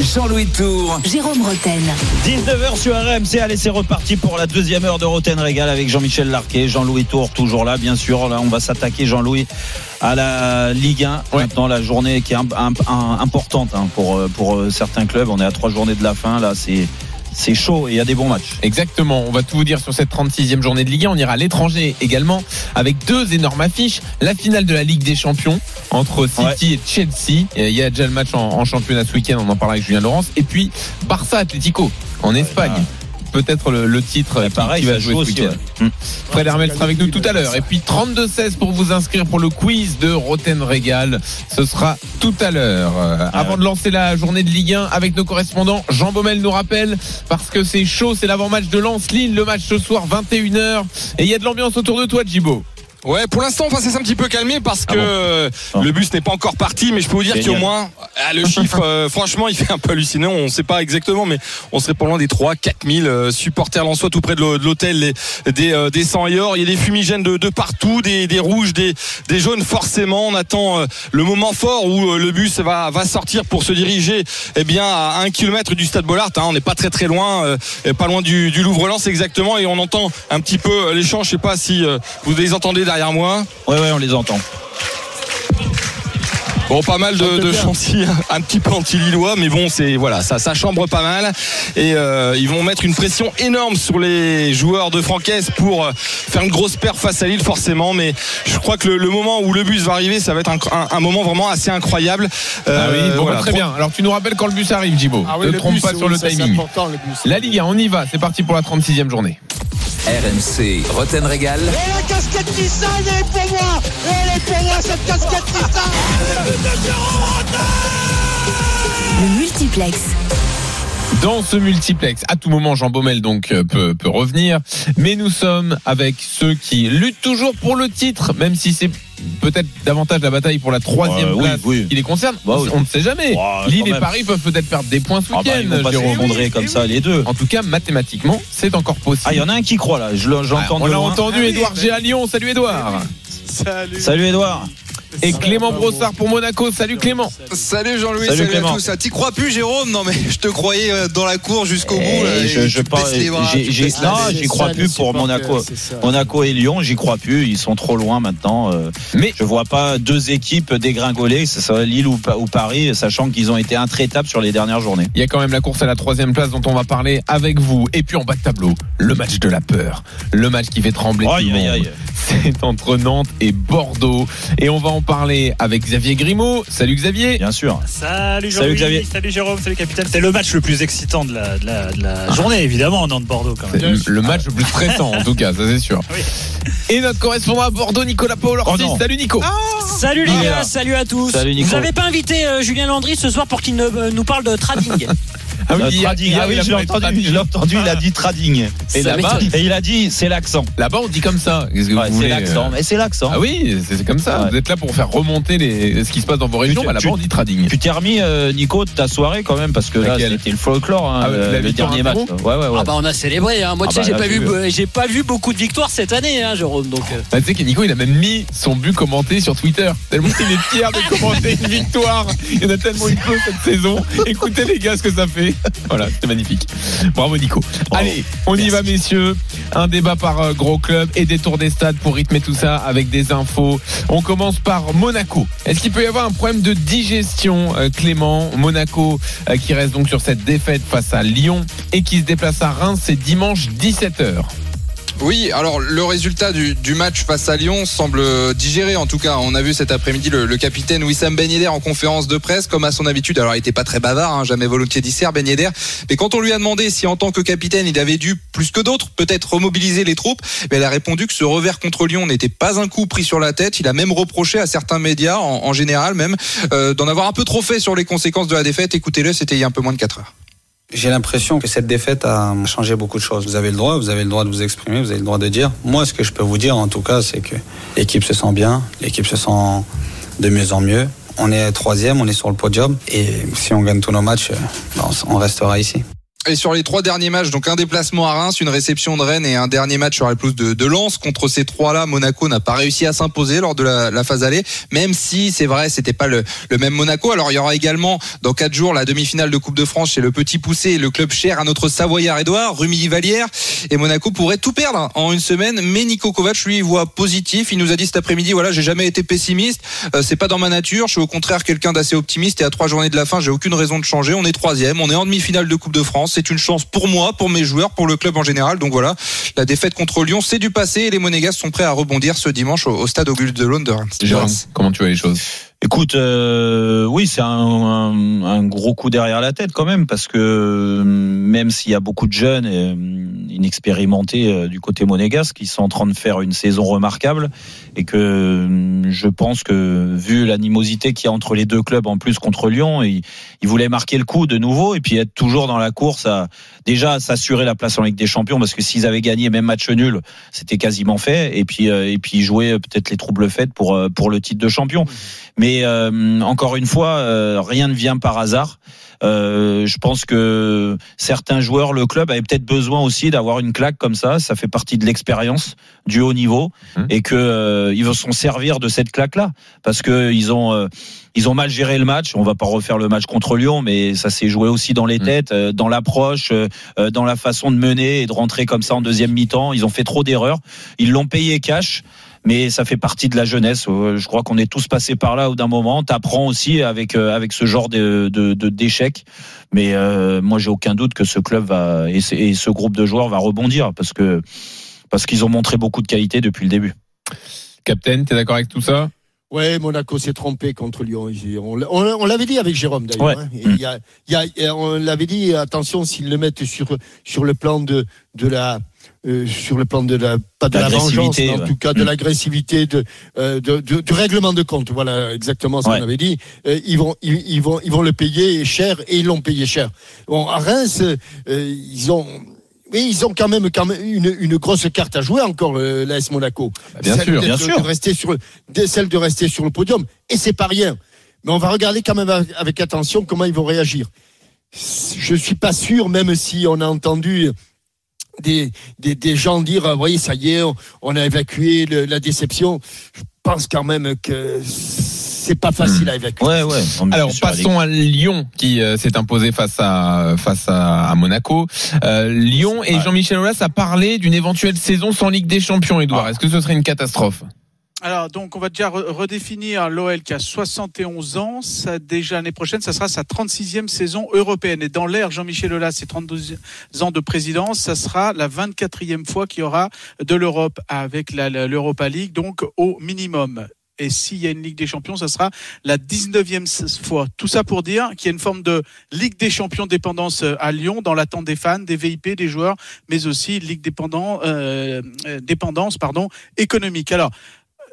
Jean-Louis Tour. Jérôme Roten. 19h sur RMC. Allez, c'est reparti pour la deuxième heure de Roten Régal avec Jean-Michel Larquet, Jean-Louis Tour toujours là, bien sûr. Là, on va s'attaquer, Jean-Louis, à la Ligue 1. Maintenant, la journée qui est un- un- un- importante hein, pour, euh, pour euh, certains clubs. On est à trois journées de la fin. Là, c'est. C'est chaud et il y a des bons matchs. Exactement, on va tout vous dire sur cette 36e journée de Ligue 1. On ira à l'étranger également avec deux énormes affiches. La finale de la Ligue des Champions entre City et Chelsea. Et Il y a déjà le match en, en championnat ce week-end, on en parlera avec Julien Laurence. Et puis Barça Atlético en Espagne. Peut-être le, le titre qui, pareil, qui va jouer aussi, week-end. ouais. Fred Hermel sera avec nous tout à l'heure. Et puis 32-16 pour vous inscrire pour le quiz de Roten Régal. Ce sera tout à l'heure. Euh, avant de lancer la journée de Ligue 1 avec nos correspondants, Jean Baumel nous rappelle, parce que c'est chaud, c'est l'avant-match de Lens-Lille, le match ce soir 21h. Et il y a de l'ambiance autour de toi, Djibo. Ouais, pour l'instant, enfin, c'est s'est un petit peu calmé parce que euh, le bus n'est pas encore parti, mais je peux vous dire qu'au moins, ah, le chiffre, euh, franchement, il fait un peu hallucinant. On ne sait pas exactement, mais on serait pas loin des 3 4 000 euh, supporters lensois tout près de l'hô- de l'hôtel, des, euh, des 100 et or. Il y a des fumigènes de, de partout, des, des rouges, des, des jaunes. Forcément, on attend euh, le moment fort où le bus va, va sortir pour se diriger eh bien, à un kilomètre du stade Bollard. hein. on n'est pas très très loin, pas loin du, du Louvre-Lens exactement, et on entend un petit peu les chants. Je sais pas si vous les entendez derrière moi. Ouais, ouais, on les entend. Bon, pas mal de, de chantiers un petit peu anti-lillois, mais bon, c'est voilà, ça, ça chambre pas mal. Et euh, ils vont mettre une pression énorme sur les joueurs de Francaise pour euh, faire une grosse perte face à Lille, forcément. Mais je crois que le, le moment où le bus va arriver, ça va être un, un- un moment vraiment assez incroyable. ah oui, Euh, bon, voilà, très bien. Alors tu nous rappelles quand le bus arrive, Djibo. Ah oui, ne le trompe bus, pas sur oui, le timing. important, le bus. La Ligue 1, on y va. C'est parti pour la 36e journée. RMC. Roten Régal. Et la casquette elle est pour moi Elle est pour moi, cette casquette Le multiplex. Dans ce multiplex, à tout moment, Jean Baumel donc euh, peut, peut revenir, mais nous sommes avec ceux qui luttent toujours pour le titre, même si c'est peut-être davantage la bataille pour la troisième Euh, place oui. qui les concerne. Bah oui. On ne sait jamais. Lille et. Paris peuvent peut-être perdre des points ce Ah bah, ils vont week-end. Jérôme. effondrer comme ça, les deux. En tout cas, mathématiquement, c'est encore possible. Ah, il y en a un qui croit là. Je Ah, on l'a entendu, Ah oui, Edouard bah G à Lyon. Salut Edouard. Salut Salut Edouard. Et Clément Brossard pour Monaco. Salut Clément. Salut Jean-Louis, Salut salut, Clément. à tous. Ah, T'y crois plus Jérôme Non mais je te croyais euh, dans la cour jusqu'au bout. là, Et et je, je parle- j'ai- non, j'y crois plus pour Monaco. Monaco et Lyon, j'y crois plus. Ils sont trop loin maintenant. euh, Mais Je vois pas deux équipes dégringoler, que ce soit Lille ou, Pa- ou Paris, sachant qu'ils ont été intraitables sur les dernières journées. Il y a quand même la course à la troisième place dont on va parler avec vous. Et puis en bas de tableau, le match de la peur. Le match qui fait trembler tout Aïe, le aïe, monde. aïe. C'est entre Nantes et Bordeaux. Et on va en parler avec Xavier Grimaud. Salut Xavier. Bien sûr. Salut Salut Jean-Louis, Xavier. salut Jérôme, salut capitaine. C'est le match le plus excitant de la, de la, de la journée, évidemment, Nantes-Bordeaux quand même. le, le match le plus stressant en tout cas, ça c'est sûr. Oui. Et notre correspondant à Bordeaux, Nicolas Paul Oh. Salut Nico. Salut les gars, salut à tous. Salut, Nico. Vous avez pas invité euh, Julien Landry ce soir pour qu'il ne- euh, nous parle de trading Ah trading. hier, Ah oui, il je l'ai entendu, trading. je l'ai entendu, il a dit trading. Et là-bas. Et il a dit, c'est l'accent. là-bas on dit comme ça. Qu'est-ce que Ouais, vous c'est l'accent. euh, Mais c'est l'accent. Ah oui, c'est comme ça. Ouais. Vous êtes là pour faire remonter les, ce qui se passe dans vos régions. Bah, là-bas on dit trading. Tu t'es remis, euh, Nico, de ta soirée quand même, parce que là, c'était le folklore, hein, Ah le, la le victoire dernier match. zéro Ouais, ouais, ouais. Ah bah on a célébré. Hein. Moi Ah tu sais, bah, j'ai pas vu, veux. j'ai pas vu beaucoup de victoires cette année, hein, Jérôme. Donc euh, Bah, tu sais que Nico il a même mis son but commenté sur Twitter. Tellement il est fier de commenter une victoire. Il y en a tellement eu peu cette saison. Écoutez les gars ce que ça fait. Voilà, c'était magnifique. Bravo Nico. Allez, on y va messieurs. Un débat par euh, gros club et des tours des stades pour rythmer tout ça avec des infos. On commence par Monaco. Est-ce qu'il peut y avoir un problème de digestion euh, Clément? Monaco euh, qui reste donc sur cette défaite face à Lyon et qui se déplace à Reims c'est dimanche 17h. Oui, alors le résultat du, match face à Lyon semble digéré. En tout cas, on a vu cet après-midi le, capitaine Wissam Ben en conférence de presse, comme à son habitude. Alors, il n'était pas très bavard, hein, jamais volontiers dissert Ben. Mais quand on lui a demandé si en tant que capitaine, il avait dû plus que d'autres peut-être remobiliser les troupes, ben, elle a répondu que ce revers contre Lyon n'était pas un coup pris sur la tête. Il a même reproché à certains médias, en, en général même, euh, d'en avoir un peu trop fait sur les conséquences de la défaite. Écoutez-le, c'était il y a un peu moins de 4 heures. J'ai l'impression que cette défaite a changé beaucoup de choses. Vous avez le droit, vous avez le droit de vous exprimer, vous avez le droit de dire. Moi, ce que je peux vous dire, en tout cas, c'est que l'équipe se sent bien, l'équipe se sent de mieux en mieux. On est troisième, on est sur le podium, et si on gagne tous nos matchs, on restera ici. Et sur les trois derniers matchs, donc un déplacement à Reims, une réception de Rennes et un dernier match sur la pelouse de, de Lens. Contre ces trois-là, Monaco n'a pas réussi à s'imposer lors de la, la, phase aller, même si c'est vrai, c'était pas le, le, même Monaco. Alors il y aura également dans quatre jours la demi-finale de Coupe de France chez le Petit Poussé, le club cher à notre Savoyard Edouard, Rumi Valière. Et Monaco pourrait tout perdre en une semaine, mais Nico Kovac lui voit positif. Il nous a dit cet après-midi, voilà, j'ai jamais été pessimiste, euh, c'est pas dans ma nature. Je suis au contraire quelqu'un d'assez optimiste et à trois journées de la fin, j'ai aucune raison de changer. On est troisième, on est en demi-finale de Coupe de France. C'est une chance pour moi, pour mes joueurs, pour le club en général. Donc voilà, la défaite contre Lyon, c'est du passé et les Monégas sont prêts à rebondir ce dimanche au, au stade Auguste de Londres. Jérôme, comment tu vois les choses? Écoute, euh, oui, c'est un, gros coup derrière la tête quand même, parce que même s'il y a beaucoup de jeunes et, inexpérimentés euh, du côté monégasque qui sont en train de faire une saison remarquable, et que je pense que vu l'animosité qu'il y a entre les deux clubs en plus contre Lyon, ils, voulaient marquer le coup de nouveau et puis être toujours dans la course à déjà s'assurer la place en Ligue des Champions, parce que s'ils avaient gagné même match nul, c'était quasiment fait, et puis euh, et puis jouer peut-être les troubles faits pour euh, pour le titre de champion. Mais euh, encore une fois, euh, rien ne vient par hasard. Euh, je pense que certains joueurs, le club avait peut-être besoin aussi d'avoir une claque comme ça. Ça fait partie de l'expérience du haut niveau mmh. et que euh, ils vont s'en servir de cette claque-là parce que ils ont euh, ils ont mal géré le match. On va pas refaire le match contre Lyon, mais ça s'est joué aussi dans les têtes, mmh. dans l'approche, dans la façon de mener et de rentrer comme ça en deuxième mi-temps. Ils ont fait trop d'erreurs. Ils l'ont payé cash mais ça fait partie de la jeunesse. Je crois qu'on est tous passés par là au d'un moment. T'apprends aussi avec avec ce genre de d'échecs. Mais euh, moi, j'ai aucun doute que ce club va et, et, ce groupe de joueurs va rebondir parce que parce qu'ils ont montré beaucoup de qualité depuis le début. Captain, t'es d'accord avec tout ça? Ouais, Monaco s'est trompé contre Lyon. On, on, on l'avait dit avec Jérôme d'ailleurs. Ouais. Hein. Il y a, il y a, on l'avait dit, attention s'ils le mettent sur, sur le plan de, de la, euh, sur le plan de la pas de la vengeance, mais en ouais. tout cas de l'agressivité, de, euh, de, de, du règlement de compte. Voilà exactement ce Ouais. qu'on avait dit. Euh, ils vont ils, ils vont ils vont le payer cher et ils l'ont payé cher. Bon à Reims, euh, ils ont oui, ils ont quand même, quand même une, une grosse carte à jouer encore, euh, l'AS Monaco. Bah, bien celle sûr, bien sûr. de rester sur, celle de rester sur le podium. Et c'est pas rien. Mais on va regarder quand même avec- avec attention comment ils vont réagir. Je suis pas sûr, même si on a entendu des, des, des gens dire, ah, voyez, ça y est, on, on a évacué le- la déception. Je pense quand même que c'est pas facile à évacuer. Ouais, ouais. Alors passons à Lyon qui euh, s'est imposé face à face à, à Monaco. Euh, Lyon et Jean-Michel Aulas a parlé d'une éventuelle saison sans Ligue des Champions. Edouard, est-ce que ce serait une catastrophe? Alors, donc, on va déjà re- redéfinir l'OL qui a 71 ans. Ça, déjà, l'année prochaine, ça sera sa 36e saison européenne. Et dans l'ère Jean-Michel Aulas, ses 32 ans de présidence, ça sera la 24e fois qu'il y aura de l'Europe avec l'Europa League, donc au minimum. Et s'il y a une Ligue des Champions, ça sera la 19e fois. Tout ça pour dire qu'il y a une forme de Ligue des Champions dépendance euh, à Lyon, dans l'attente des fans, des VIP, des joueurs, mais aussi Ligue dépendant, euh, euh, dépendance pardon, économique. Alors,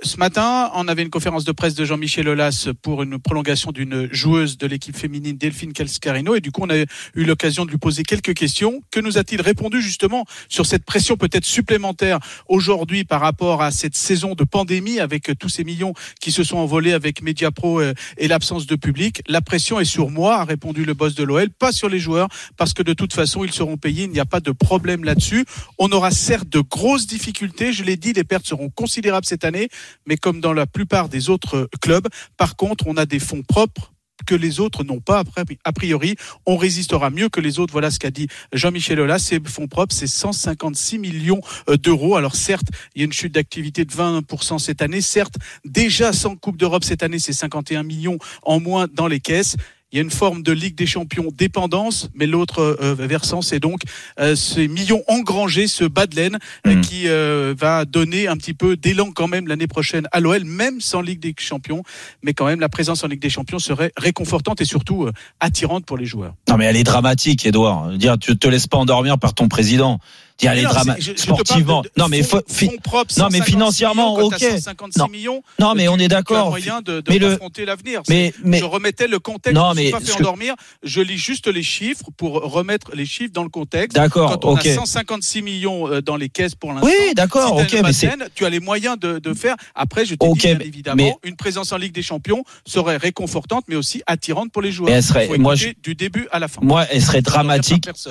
ce matin, on avait une conférence de presse de Jean-Michel Aulas pour une prolongation d'une joueuse de l'équipe féminine, Delphine Calscarino. Et du coup, on a eu l'occasion de lui poser quelques questions. Que nous a-t-il répondu justement sur cette pression peut-être supplémentaire aujourd'hui par rapport à cette saison de pandémie avec tous ces millions qui se sont envolés avec Mediapro euh, et l'absence de public? La pression est sur moi, a répondu le boss de l'OL, pas sur les joueurs, parce que de toute façon, ils seront payés. Il n'y a pas de problème là-dessus. On aura certes de grosses difficultés. Je l'ai dit, les pertes seront considérables cette année mais comme dans la plupart des autres clubs, par contre, on a des fonds propres que les autres n'ont pas a priori. On résistera mieux que les autres. Voilà ce qu'a dit Jean-Michel Aulas. Ces fonds propres, c'est 156 millions d'euros. Alors certes, il y a une chute d'activité de 20% cette année. Certes, déjà sans Coupe d'Europe cette année, c'est 51 millions en moins dans les caisses. Il y a une forme de Ligue des Champions dépendance, mais l'autre euh, versant, c'est donc euh, ces millions engrangés, ce bas de laine euh, Mm. qui euh, va donner un petit peu d'élan quand même l'année prochaine à l'OL, même sans Ligue des Champions. Mais quand même, la présence en Ligue des Champions serait réconfortante et surtout attirante pour les joueurs. Non mais elle est dramatique, Edouard. Dire tu te laisses pas endormir par ton président. Dire je- je parle sportivement. de- de non mais fonds- fi- propres, non mais 156 financièrement, millions, ok. t'as 156 non. millions, non mais on est d'accord. moyen de, de mais le affronter l'avenir. mais- je remettais le contexte. Non, je mais suis pas fait ce que- endormir. Je lis juste les chiffres pour remettre les chiffres dans le contexte. D'accord, Quand on ok. a 156 millions euh, dans les caisses pour l'instant. Oui, d'accord, si ok, une mais tu as les moyens de, faire. Après, je te Ok, dis bien évidemment, mais- une présence en Ligue des Champions serait réconfortante, mais aussi attirante pour les joueurs. Elle serait- moi, du début à la fin. Moi, elle serait dramatique. Je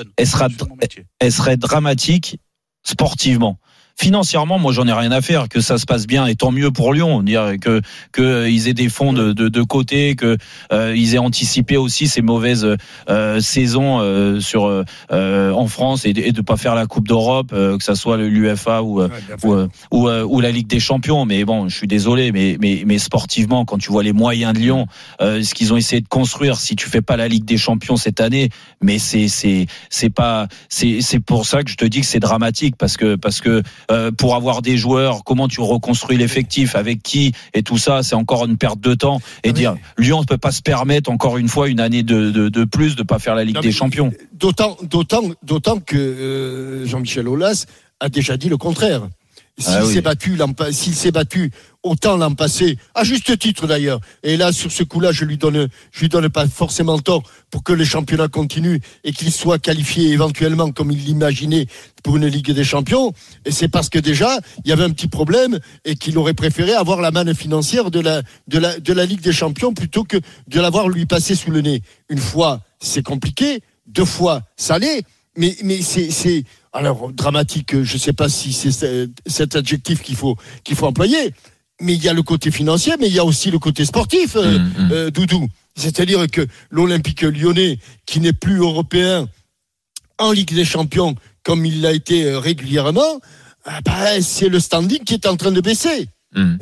elle serait dramatique sportivement. Financièrement, moi, j'en ai rien à faire. Que ça se passe bien, et tant mieux pour Lyon. Dire que que euh, ils aient des fonds de, de, de côté, que euh, ils aient anticipé aussi ces mauvaises euh, saisons euh, sur euh, euh, en France et, de- et de pas faire la Coupe d'Europe, euh, que ça soit l'UFA ou, euh, ou, ou, euh, ou la Ligue des Champions. Mais bon, je suis désolé, mais mais mais sportivement, quand tu vois les moyens de Lyon, euh, ce qu'ils ont essayé de construire, si tu fais pas la Ligue des Champions cette année, mais c'est c'est c'est pas c'est c'est pour ça que je te dis que c'est dramatique parce que parce que euh, pour avoir des joueurs, comment tu reconstruis l'effectif, avec qui et tout ça, c'est encore une perte de temps. Et dire Lyon ne peut pas se permettre encore une fois une année de de, de plus de pas faire la Ligue Non, des Champions. D'autant, d'autant, d'autant que euh, Jean-Michel Aulas a déjà dit le contraire. S'il Ah oui. s'est battu, s'il s'est battu autant l'an passé, à juste titre d'ailleurs. Et là, sur ce coup-là, je lui donne, je lui donne pas forcément tort pour que le championnat continue et qu'il soit qualifié éventuellement comme il l'imaginait pour une Ligue des Champions. Et c'est parce que déjà, il y avait un petit problème et qu'il aurait préféré avoir la manne financière de la, de la, de la Ligue des Champions plutôt que de l'avoir lui passer sous le nez. Une fois, c'est compliqué. Deux fois, ça l'est. Mais, mais c'est, alors, dramatique, je ne sais pas si c'est ce- cet adjectif qu'il faut, qu'il faut employer, mais il y a le côté financier, mais il y a aussi le côté sportif, euh, euh, Doudou. C'est-à-dire que l'Olympique lyonnais, qui n'est plus européen en Ligue des Champions, comme il l'a été euh, régulièrement, ah bah, c'est le standing qui est en train de baisser.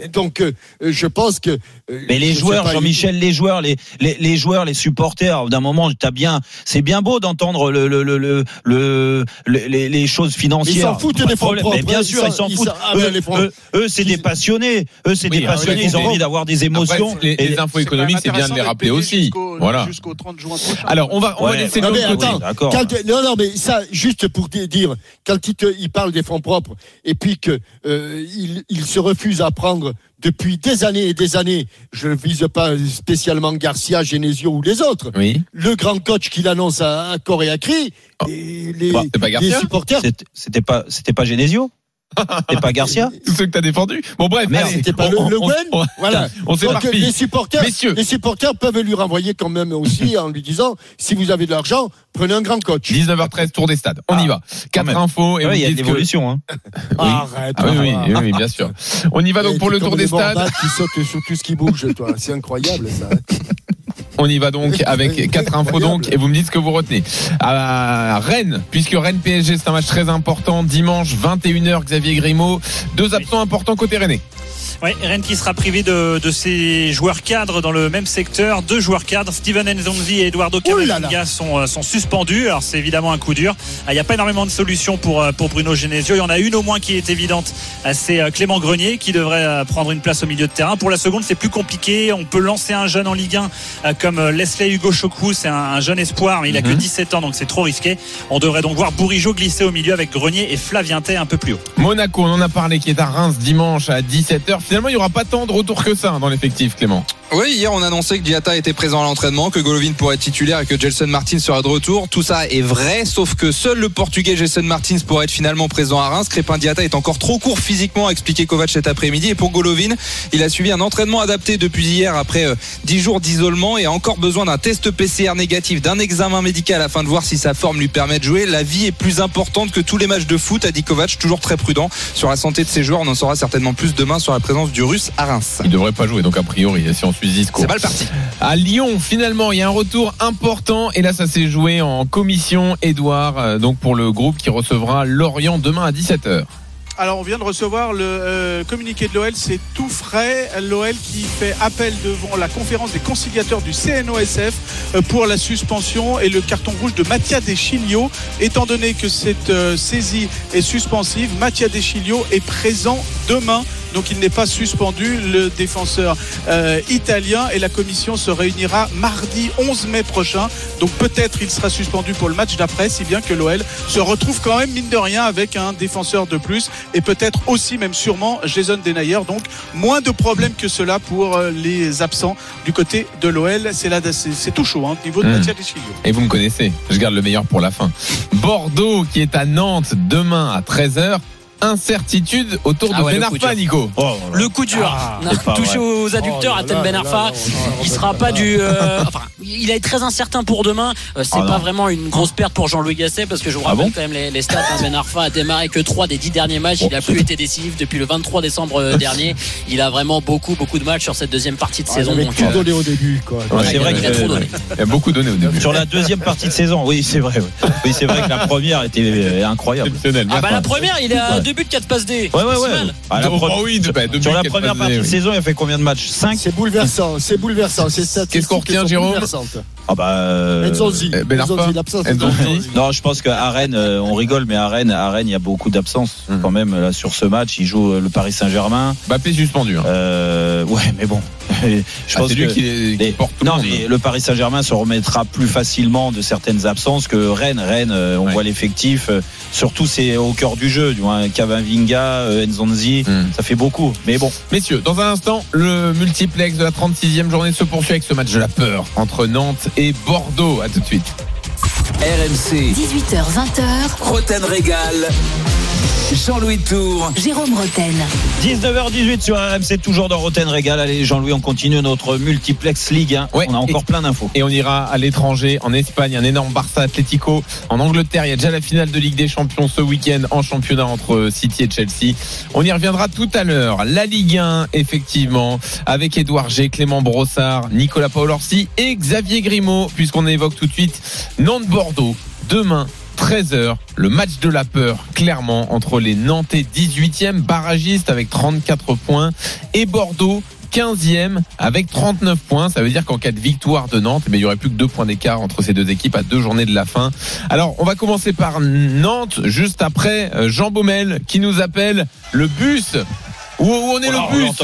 Et donc, euh, euh, je pense que. euh, Mais les je joueurs, Jean-Michel, les joueurs, les, les, les joueurs, les supporters, d'un moment, t'as bien, c'est bien beau d'entendre le, le, le, le, le- les, les choses financières. Ils s'en foutent des de fonds propres, Mais bien sûr, ils s'en foutent. ah, eux, c'est des passionnés. Eux, c'est Oui, des ah, passionnés. Ils ont envie d'avoir des émotions. Après, les, Et- les infos C'est économiques, c'est bien de les rappeler aussi. jusqu'au- Voilà. Jusqu'au 30 juin prochain. Alors, on va, on va laisser Non, mais attends, quand- non, non, mais ça, juste pour di- dire, quand il, te- il parle des fonds propres, et puis que euh, il, il se refuse à prendre depuis des années et des années, je ne vise pas spécialement Garcia, Genesio ou les autres, Oui. le grand coach qu'il annonce à, à corps et à cri, et les, Bah, pas les supporters. C'était- pas, c'était pas Genesio? C'était pas Garcia. Tous ceux que t'as défendus. Bon, bref, Merde, allez, pas on- le, on- le on- Gwen on- Voilà. On Donc les supporters, Messieurs. les supporters peuvent lui renvoyer quand même aussi en lui disant si vous avez de l'argent, prenez un grand coach. 19h13, tour des stades. On y va. Quatre infos et Ouais, il y a dites de que-. Hein. Arrête. Ah oui, oui, bien sûr. On y va donc pour le tour des stades. Qui sautent sur tout ce qui bouge, toi. C'est incroyable, ça. On y va donc avec quatre infos donc et vous me dites ce que vous retenez. À Rennes, puisque Rennes PSG c'est un match très important dimanche 21h Xavier Grimaud, deux absents importants côté Rennais. Ouais, Rennes qui sera privé de, de ses joueurs cadres dans le même secteur. Deux joueurs cadres, Steven Nzonzi et Eduardo Oh. Camavinga sont, euh, sont suspendus. Alors c'est évidemment un coup dur. Ah, Il n'y a pas énormément de solutions pour, euh, pour Bruno Genesio. Il y en a une au moins qui est évidente. Ah, C'est euh, Clément Grenier qui devrait euh, prendre une place au milieu de terrain. Pour la seconde, c'est plus compliqué. On peut lancer un jeune en Ligue 1 euh, comme euh, Leslie Hugo Chokou. C'est un, un jeune espoir, mais il a que Mhm. 17 ans, donc c'est trop risqué. On devrait donc voir Bourigeau glisser au milieu avec Grenier et Flavientet un peu plus haut. Monaco, on en a parlé qui est à Reims dimanche à 17h. Finalement, il n'y aura pas tant de retour que ça hein, dans l'effectif Clément. Oui, hier on annonçait que Diata était présent à l'entraînement, que Golovin pourrait être titulaire et que Gelson Martins sera de retour. Tout ça est vrai, sauf que seul le Portugais Gelson Martins pourrait être finalement présent à Reims. Crépin Diata est encore trop court physiquement, a expliqué Kovac cet après-midi. Et pour Golovin, il a suivi un entraînement adapté depuis hier après euh, 10 jours d'isolement et a encore besoin d'un test PCR négatif, d'un examen médical afin de voir si sa forme lui permet de jouer. La vie est plus importante que tous les matchs de foot, a dit Kovac, toujours très prudent sur la santé de ses joueurs. On en saura certainement plus demain sur la présence du Russe à Reims. Il devrait pas jouer donc a priori si on Zisco. C'est mal parti. À Lyon, finalement, il y a un retour important et là, ça s'est joué en commission. Edouard, euh, donc pour le groupe qui recevra Lorient demain à 17h. Alors on vient de recevoir le euh, communiqué de l'OL, c'est tout frais. L'OL qui fait appel devant la conférence des conciliateurs du CNOSF euh, pour la suspension et le carton rouge de Mattia Deschilio. Étant donné que cette euh, saisie est suspensive, Mattia Deschilio est présent demain. Donc il n'est pas suspendu, le défenseur euh, italien, et la commission se réunira mardi 11 mai prochain. Donc peut-être il sera suspendu pour le match d'après, si bien que l'OL se retrouve quand même, mine de rien, avec un défenseur de plus, et peut-être aussi, même sûrement, Jason Denayer. Donc moins de problèmes que cela pour euh, les absents du côté de l'OL. C'est là, c'est tout chaud, hein, au niveau de Deschilio. Et vous me connaissez, je garde le meilleur pour la fin. Bordeaux qui est à Nantes demain à 13h. Incertitude autour Ah de ouais, Ben Arfa. Nico. Le coup dur. Ah, touché vrai. aux adducteurs Oh à là Ben là Arfa. là, Il sera pas du. euh, enfin, il est très incertain pour demain. Euh, C'est Ah pas non. vraiment une grosse perte pour Jean-Louis Gasset parce que je vous Ah rappelle bon quand même les, les stats. hein. Ben Arfa a démarré que 3 des 10 derniers matchs. Il a plus été décisif depuis le 23 décembre euh, dernier. Il a vraiment beaucoup, beaucoup de matchs sur cette deuxième partie de Ah, saison. il donc, tout euh, donné au début. Quoi. Ouais, c'est vrai il a trop donné. Il a beaucoup donné au début. Sur la deuxième partie de saison, oui, c'est vrai. Oui, c'est vrai que la première était incroyable. Ah bah la première, il a deux buts, 4 passes D. Ouais, ouais, C'est ouais. Ah, la Oh, pre- bah oui, de- bah, deux Sur buts, la quatre première passes partie D, de oui. saison, il a fait combien de matchs? 5 C'est bouleversant, c'est bouleversant. Ces statistiques Qu'est-ce qu'on retient, Jérôme. Ah bah. euh, Eh, Ben l'absence. Non, je pense qu'à Rennes, euh, on rigole, mais à Rennes, à Rennes, il y a beaucoup d'absences Hum. quand même là sur ce match. Il joue euh, le Paris Saint-Germain. Mbappé suspenddu. hein. Euh, ouais, mais bon, je Ah, pense c'est lui que qui, les- qui les- porte tout le non, monde. mais le Paris Saint-Germain se remettra plus facilement de certaines absences que Rennes. Rennes, euh, on Ouais. voit l'effectif. euh, surtout, c'est au cœur du jeu. Du moins, Kavavinga, euh, Nzonzi, Hum. ça fait beaucoup. Mais bon, Messieurs, dans un instant, le multiplex de la 36e journée se poursuit avec ce match de la peur entre Nantes et Bordeaux. À tout de suite. RMC, 18h20h, Roten Régal. Jean-Louis Tour. Jérôme Roten. 19h18 sur RMC, toujours dans Roten Régal. Allez, Jean-Louis, on continue notre multiplex Ligue 1. Ouais. on a encore Et- plein d'infos. Et on ira à l'étranger, en Espagne, un énorme Barça Atlético. En Angleterre, il y a déjà la finale de Ligue des Champions ce week-end en championnat entre City et Chelsea. On y reviendra tout à l'heure. La Ligue 1, effectivement, avec Édouard G, Clément Brossard, Nicolas Paolorsi et Xavier Grimaud, puisqu'on évoque tout de suite Nantes-Bordeaux. Demain, 13h, le match de la peur, clairement, entre les Nantais 18e, barragistes avec 34 points, et Bordeaux 15e avec 39 points. Ça veut dire qu'en cas de victoire de Nantes, eh il y aurait plus que deux points d'écart entre ces deux équipes à deux journées de la fin. Alors, on va commencer par Nantes, juste après euh, Jean Baumel qui nous appelle le bus. Où, où on est le bus.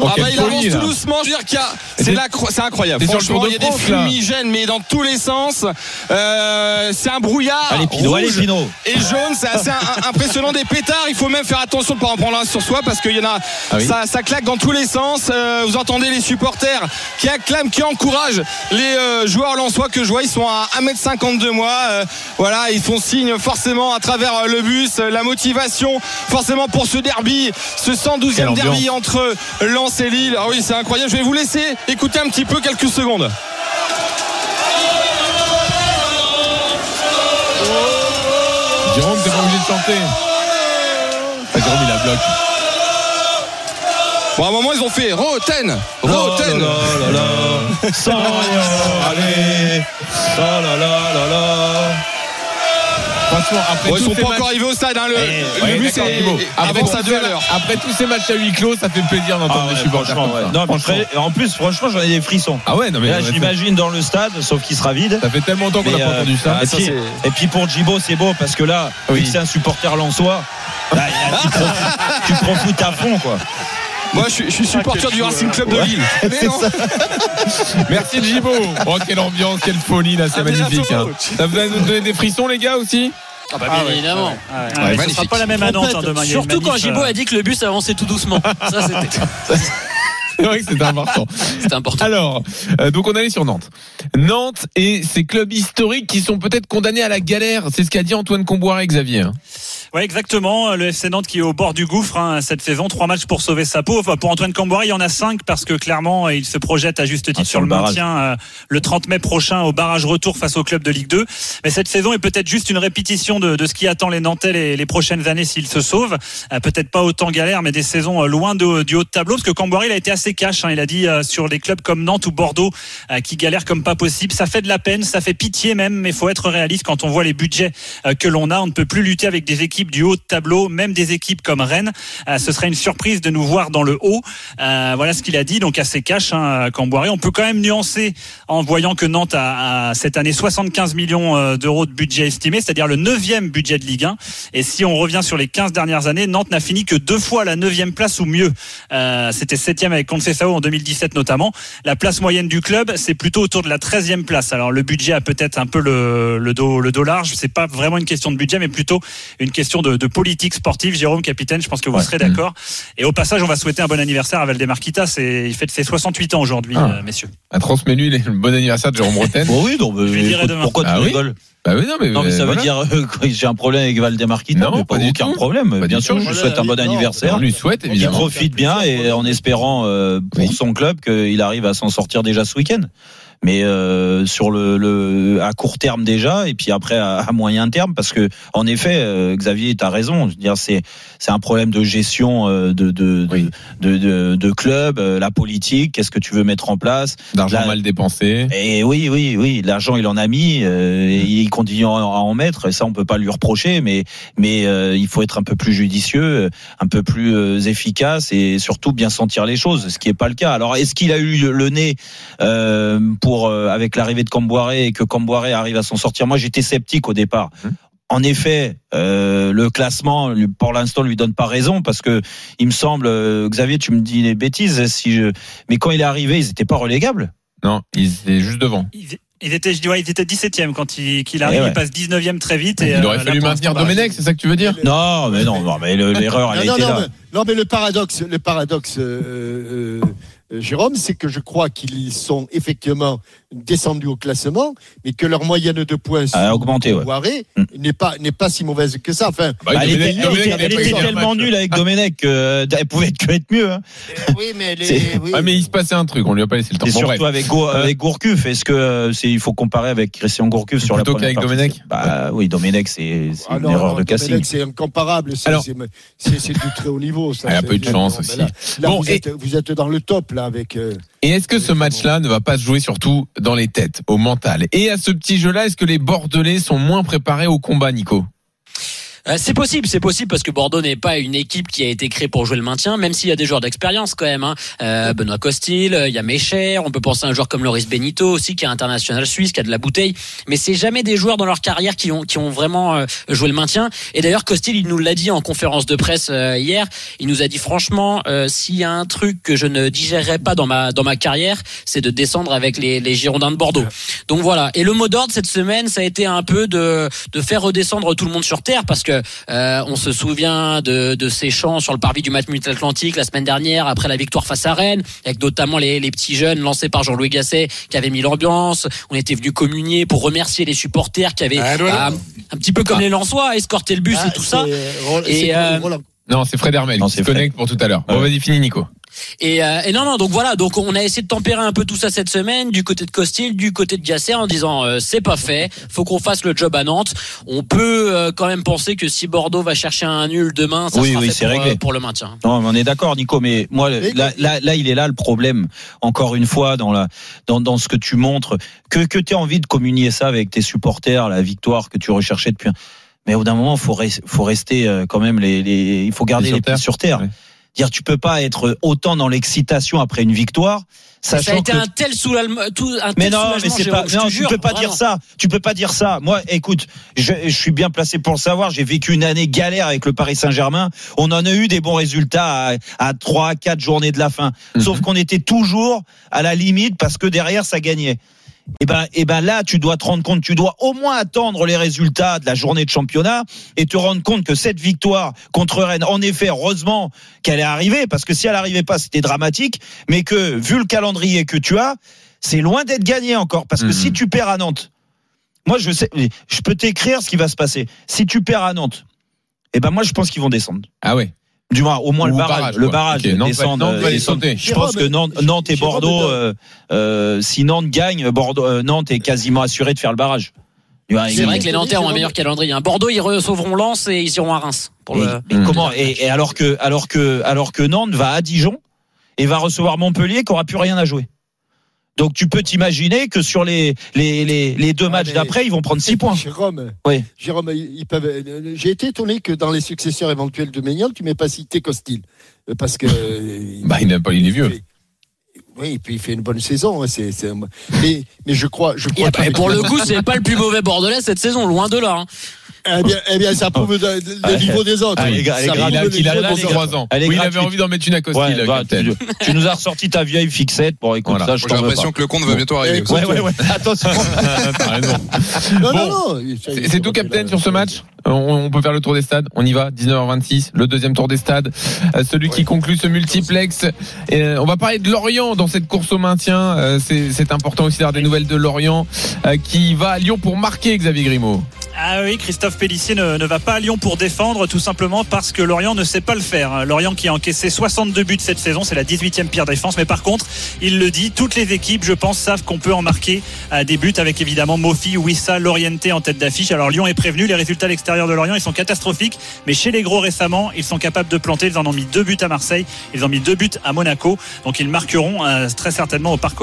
Oh, Ah bah, il avance tout doucement, je veux dire qu'il y a- Et c'est cro- incroyable. Franchement, il y a des fumigènes, mais dans tous les sens. Euh, c'est un brouillard. Allez, Pinot, allez, Pinot. Et jaune, c'est assez impressionnant. Des pétards, il faut même faire attention de ne pas en prendre un sur soi parce qu'il y en a, Ah oui. ça, ça claque dans tous les sens. Euh, vous entendez les supporters qui acclament, qui encouragent les euh, joueurs lensois que je vois. Ils sont à 1m50 de moi. Euh, voilà, ils font signe forcément à travers le bus. La motivation, forcément pour ce derby, ce Quelle 112e ambiance. derby entre Lens et Lille. Ah oui, c'est incroyable. Je vais vous laisser écouter un petit peu quelques secondes. Jérôme, t'es pas obligé de chanter. Ah, Jérôme, il a bloc. Bon, à un moment, ils ont fait Roten, Roten. Sans. Oh là là là là. Franchement, après Bon, ils tous sont ces pas matchs- encore arrivés au stade. Hein. Le, Eh, le but, c'est. Après tous ces deux à l'heure. Après tous ces matchs à huis clos, ça fait plaisir d'entendre Ah les ouais, supporters franchement, comme ouais. ça. Non, Franchement. en plus, franchement, j'en ai des frissons. Ah ouais, non mais là, l'imagine dans le stade, sauf qu'il sera vide. ça fait tellement longtemps qu'on n'a pas euh, entendu ça. et, puis, et puis pour Djibo, c'est beau parce que là, Oui. vu que c'est un supporter lensois, là, tu, profites à fond, quoi. Moi, je suis, je suis supporter du Racing Club de Lille. Mais non. Merci Jibo. Oh quelle ambiance, quelle folie là, c'est magnifique. hein. Ça vous a donné des frissons les gars aussi? Ah bah, bien évidemment. Ah, mais ce sera pas la même hein, demain. Surtout quand Gibo euh, a dit que le bus avançait tout doucement. Ça, c'était C'est vrai que c'était important. c'était important. Alors, euh, donc on allait sur Nantes. Nantes et ces clubs historiques qui sont peut-être condamnés à la galère. C'est ce qu'a dit Antoine Comboiré, Xavier. Ouais, exactement. Le FC Nantes qui est au bord du gouffre hein, cette saison. Trois matchs pour sauver sa peau. Enfin, pour Antoine Camboire, il y en a cinq parce que clairement, il se projette à juste titre Ah, sur sur le maintien euh, le 30 mai prochain au barrage retour face au club de Ligue 2. Mais cette saison est peut-être juste une répétition de, de ce qui attend les Nantais les, les prochaines années s'ils se sauvent. Euh, peut-être pas autant galère, mais des saisons euh, loin de- du haut de tableau parce que Camboire, il a été assez cash. hein. Il a dit euh, sur les clubs comme Nantes ou Bordeaux euh, qui galèrent comme pas possible. Ça fait de la peine, ça fait pitié même, mais faut être réaliste quand on voit les budgets euh, que l'on a. On ne peut plus lutter avec des équipes du haut de tableau, même des équipes comme Rennes. Euh, ce serait une surprise de nous voir dans le haut. Euh, voilà ce qu'il a dit, donc assez cash, hein, Camboiré. On peut quand même nuancer en voyant que Nantes a, cette année 75 millions euh, d'euros de budget estimé, c'est-à-dire le neuvième budget de Ligue 1. Et si on revient sur les 15 dernières années, Nantes n'a fini que deux fois la neuvième place ou mieux. C'était septième avec Conceição en 2017 notamment. La place moyenne du club, c'est plutôt autour de la 13e place. Alors le budget a peut-être un peu le, le dos le dos large. C'est pas vraiment une question de budget, mais plutôt une question de, de politique sportive. Jérôme, capitaine, je pense que vous serez d'accord. Et au passage, on va souhaiter un bon anniversaire à Valdemar Kita. C'est il fait ses 68 ans aujourd'hui, Ah. euh, messieurs. À transmets-lui le bon anniversaire de Jérôme Bretagne. Bon, oui, donc, Je lui dirai écoute, demain. pourquoi tu Ah oui rigoles Bah oui, non, mais, Non, mais ça voilà. veut dire euh, que j'ai un problème avec Valdemar Kita, Non, mais pas pas aucun tout. problème. Pas Bien sûr, je lui souhaite un bon Non, anniversaire. On lui souhaite, évidemment. profite bien et en espérant euh, pour Oui. son club qu'il arrive à s'en sortir déjà ce week-end. Mais euh, sur le, le à court terme déjà et puis après à, à moyen terme parce que en effet euh, Xavier tu as raison je veux dire c'est c'est un problème de gestion euh, de de, Oui. de, de de club euh, la politique qu'est-ce que tu veux mettre en place? D'argent mal dépensé. et oui, oui, oui, l'argent il en a mis, euh, et il continue à en mettre, et ça on peut pas lui reprocher, mais mais euh, il faut être un peu plus judicieux, un peu plus euh, efficace et surtout bien sentir les choses, ce qui est pas le cas. Alors est-ce qu'il a eu le nez euh, pour euh, avec l'arrivée de Camboiré et que Camboiré arrive à s'en sortir Moi j'étais sceptique au départ. Hum. En effet, euh, le classement, pour l'instant, lui donne pas raison parce que il me semble, euh, Xavier, tu me dis des bêtises, si je, mais quand il est arrivé, ils étaient pas relégables. Non, il est juste devant. Ils, ils étaient, je dis, ouais, ils étaient 17e quand il, qu'il arrive. Eh ouais. Il passe 19e très vite. Et, Il aurait euh, fallu maintenir Domenech, c'est ça que tu veux dire? Non, mais non, non, mais le- l'erreur, elle non, a été non, là. mais, non, mais le paradoxe, le paradoxe, euh, euh, euh, Jérôme, c'est que je crois qu'ils sont effectivement descendus au classement, mais que leur moyenne de points A sous augmenté, ouais. Boiré Mm. n'est pas n'est pas si mauvaise que ça. Enfin, Bah, elle Domenech- était, Domenech, il a elle tellement nulle avec Domenech qu'elle pouvait que être mieux. Hein. oui, mais les, C'est- oui. Ah, mais il se passait un truc, on lui a pas laissé le temps. Et Bon, surtout bref. avec, Gour- avec Gourcuff. Est-ce que euh, c'est il faut comparer avec Christian Gourcuff sur la Plutôt première qu'avec partie? Domenech Bah oui, Domenech, c'est Ah une non, erreur non, de casting. Domenech, C'est incomparable. C'est du très haut niveau. Ça. Elle a C'est- pas eu de chance aussi. Vous êtes dans le top là avec. euh, Et est-ce que ce match-là ne va pas se jouer surtout dans les têtes, au mental? Et à ce petit jeu-là, est-ce que les Bordelais sont moins préparés au combat, Nico? Euh, C'est possible, c'est possible parce que Bordeaux n'est pas une équipe qui a été créée pour jouer le maintien, même s'il y a des joueurs d'expérience quand même. Hein. Euh, Benoît Costil, euh, il y a Mécher, on peut penser à un joueur comme Loris Benito aussi qui est international suisse, qui a de la bouteille. Mais c'est jamais des joueurs dans leur carrière qui ont qui ont vraiment euh, joué le maintien. Et d'ailleurs Costil, il nous l'a dit en conférence de presse euh, hier. Il nous a dit franchement, euh, s'il y a un truc que je ne digérerais pas dans ma dans ma carrière, c'est de descendre avec les, les Girondins de Bordeaux. Donc voilà. Et le mot d'ordre cette semaine, ça a été un peu de de faire redescendre tout le monde sur terre parce que euh, on se souvient de, de ces chants sur le parvis du match Atlantique la semaine dernière après la victoire face à Rennes, avec notamment les, les petits jeunes lancés par Jean-Louis Gasset qui avaient mis l'ambiance. On était venu communier pour remercier les supporters qui avaient Ah, voilà. ah, un petit peu comme les Lensois escorté le bus ah, et tout ça. Et, euh. Non, c'est Fred Hermel Non, qui se Fred. connecte pour tout à l'heure. Bon, vas-y, fini, Nico. Et, euh, et non, non, donc voilà, donc on a essayé de tempérer un peu tout ça cette semaine, du côté de Costil, du côté de Gasset, en disant euh, c'est pas fait, faut qu'on fasse le job à Nantes. On peut euh, quand même penser que si Bordeaux va chercher un nul demain, ça Oui, sera oui, fait c'est pour, réglé. euh, pour le maintien. Non, mais on est d'accord, Nico. Mais moi, là, là, là, il est là le problème. Encore une fois, dans la, dans, dans ce que tu montres, que que tu as envie de communier ça avec tes supporters, la victoire que tu recherchais depuis. un- Mais au bout d'un moment, faut res- faut rester euh, quand même les, les il faut garder les pieds terre. sur terre. Ouais. Dire, tu peux pas être autant dans l'excitation après une victoire, Ça a sachant été que un tel soulagement, tout, un mais tel non, mais c'est pas. je Non, tu jure, peux pas vraiment. dire ça. Tu peux pas dire ça. Moi, écoute, je, je suis bien placé pour le savoir. J'ai vécu une année galère avec le Paris Saint-Germain. On en a eu des bons résultats à, à 3, 4 journées de la fin. Sauf qu'on était toujours à la limite parce que derrière, ça gagnait. Et ben, et ben là, tu dois te rendre compte, tu dois au moins attendre les résultats de la journée de championnat et te rendre compte que cette victoire contre Rennes, en effet, heureusement qu'elle est arrivée, parce que si elle arrivait pas, c'était dramatique, mais que vu le calendrier que tu as, c'est loin d'être gagné encore, parce que Mhm. si tu perds à Nantes, moi je sais, je peux t'écrire ce qui va se passer. Si tu perds à Nantes, eh ben moi je pense qu'ils vont descendre. Ah ouais. Du moins, au moins le barrage, barrage, le barrage, Nantes va- descendre, Nantes va euh, les sauter. Je pense que Nantes, Nantes et Bordeaux, euh, euh, si Nantes gagne, Bordeaux, euh, Nantes est quasiment assuré de faire le barrage. C'est vrai que les Nantais ont un meilleur calendrier. hein. Bordeaux, ils recevront Lens et ils iront à Reims. Pour Et, le... et Mm. comment et, et alors que alors que alors que Nantes va à Dijon et va recevoir Montpellier qui aura plus rien à jouer. Donc tu peux t'imaginer que sur les, les, les, les deux matchs mais- d'après, ils vont prendre 6 points. Jérôme, Oui. Jérôme, ils ils peuvent. J'ai été étonné que dans les successeurs éventuels de Maignan, tu m'aies pas cité Costil, Euh, parce que. Bah, il, n'a pas, il est vieux. Oui, et puis il fait une bonne saison. hein, c'est, c'est- Mais, mais je crois, je Et crois. après, pour le coup, c'est pas le plus mauvais bordelais cette saison, loin de là. hein. Eh bien, eh bien, ça prouve le, le niveau des autres. Ah, les gars, les Il a, le il a niveau des 23 autres. ans. Oui, il avait envie d'en mettre une à Costil, Ouais, bah, tu, tu nous as ressorti ta vieille fixette. Bon, écoute, Voilà. ça, je J'ai l'impression pas. que le compte va bientôt arriver. Ouais, ouais, ouais. Attention. Non, Bon. non, non. C'est tout, capitaine, sur ce match on, on peut faire le tour des stades. On y va, 19h26, le deuxième tour des stades. Euh, celui qui conclut ce multiplex. Et, euh, on va parler de Lorient dans cette course au maintien. Euh, C'est c'est important aussi d'avoir des nouvelles de Lorient euh, qui va à Lyon pour marquer Xavier Grimaud. Ah oui, Christophe Pellissier ne, ne va pas à Lyon pour défendre, tout simplement parce que Lorient ne sait pas le faire. Lorient qui a encaissé 62 buts cette saison, c'est la 18e pire défense, mais par contre, il le dit, toutes les équipes, je pense, savent qu'on peut en marquer euh, des buts avec évidemment Mofi, Wissa, Loriente en tête d'affiche. Alors Lyon est prévenu, les résultats à l'extérieur de Lorient, ils sont catastrophiques, mais chez les gros récemment, ils sont capables de planter. Ils en ont mis deux buts à Marseille, ils ont mis deux buts à Monaco, donc ils marqueront euh, très certainement au Parc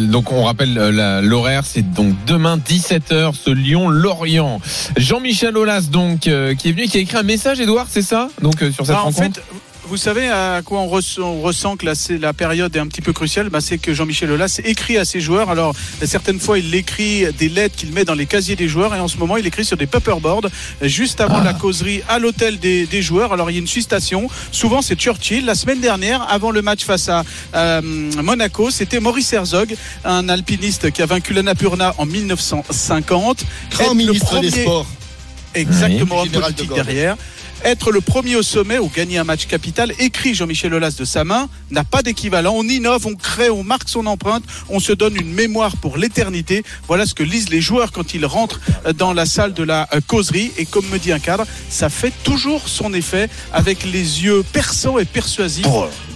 donc on rappelle euh, l'horaire, c'est donc demain 17h ce Lyon-Lorient. Jean-Michel Aulas donc euh, qui est venu, qui a écrit un message, Edouard, c'est ça? Donc euh, sur cette Bah, en rencontre? fait, vous savez à quoi on, res- on ressent que c'est- la période est un petit peu cruciale? Bah, C'est que Jean-Michel Aulas écrit à ses joueurs. Alors, certaines fois, il écrit des lettres qu'il met dans les casiers des joueurs. Et en ce moment, il écrit sur des paperboards juste avant Ah. la causerie à l'hôtel des, des joueurs. Alors, il y a une citation. Souvent, c'est Churchill. La semaine dernière, avant le match face à euh, Monaco, c'était Maurice Herzog, un alpiniste qui a vaincu l'Annapurna en 1950. Grand le ministre des Sports. Exactement, Oui. De politique Gaulle. derrière. Être le premier au sommet ou gagner un match capital, écrit Jean-Michel Aulas de sa main, n'a pas d'équivalent. On innove, on crée, on marque son empreinte, on se donne une mémoire pour l'éternité. Voilà ce que lisent les joueurs quand ils rentrent dans la salle de la euh, causerie. Et comme me dit un cadre, ça fait toujours son effet avec les yeux perçants et persuasifs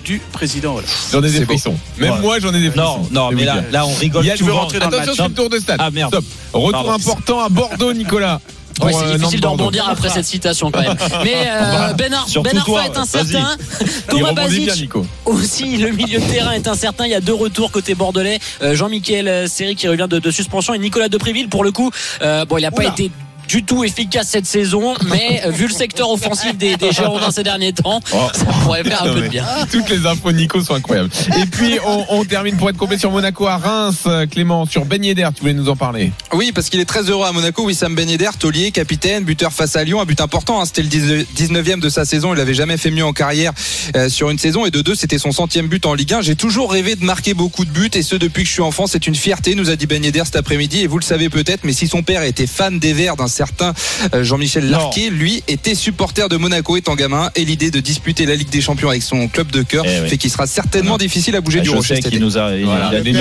du président Aulas. J'en ai des frissons. Même Ouais. moi, j'en ai des frissons. Non, mais là, on rigole Il y a- souvent. rentrer dans le match. tour de stade. Ah, merde. Stop. Retour Pardon. important à Bordeaux, Nicolas. Ouais, c'est euh, difficile d'en Nantes-Bordeaux. rebondir après cette citation quand même. Mais euh, Ben, Ar- Ben Arfa toi, est incertain. Thomas Nico. aussi, le milieu de terrain est incertain. Il y a deux retours côté bordelais. Euh, Jean-Michel Seri qui revient de, de suspension et Nicolas Depréville pour le coup. euh, bon, il n'a pas été du tout efficace cette saison, mais euh, vu le secteur offensif des, des Girondins ces derniers temps, Oh. ça pourrait faire un Non, peu de bien. Toutes les infos Nico sont incroyables. Et puis, on, on termine pour être complet sur Monaco à Reims. Clément, sur Ben Yedder, tu voulais nous en parler Oui, parce qu'il est très heureux à Monaco. Wissam Ben Yedder, taulier, capitaine, buteur face à Lyon, un but important. hein. C'était le 19e de sa saison. Il n'avait jamais fait mieux en carrière euh, sur une saison. Et de deux, c'était son centième but en Ligue 1. J'ai toujours rêvé de marquer beaucoup de buts. Et ce, depuis que je suis enfant, c'est une fierté, nous a dit Ben Yedder cet après-midi. Et vous le savez peut-être, mais si son père était fan des Verts d'un certain euh, Jean-Michel. Larquet, lui était supporter de Monaco étant gamin. Et l'idée de disputer la Ligue des Champions avec son club de cœur Eh oui. fait qu'il sera certainement difficile à bouger Ah, du rocher été. nous a. il- Voilà. il a Le des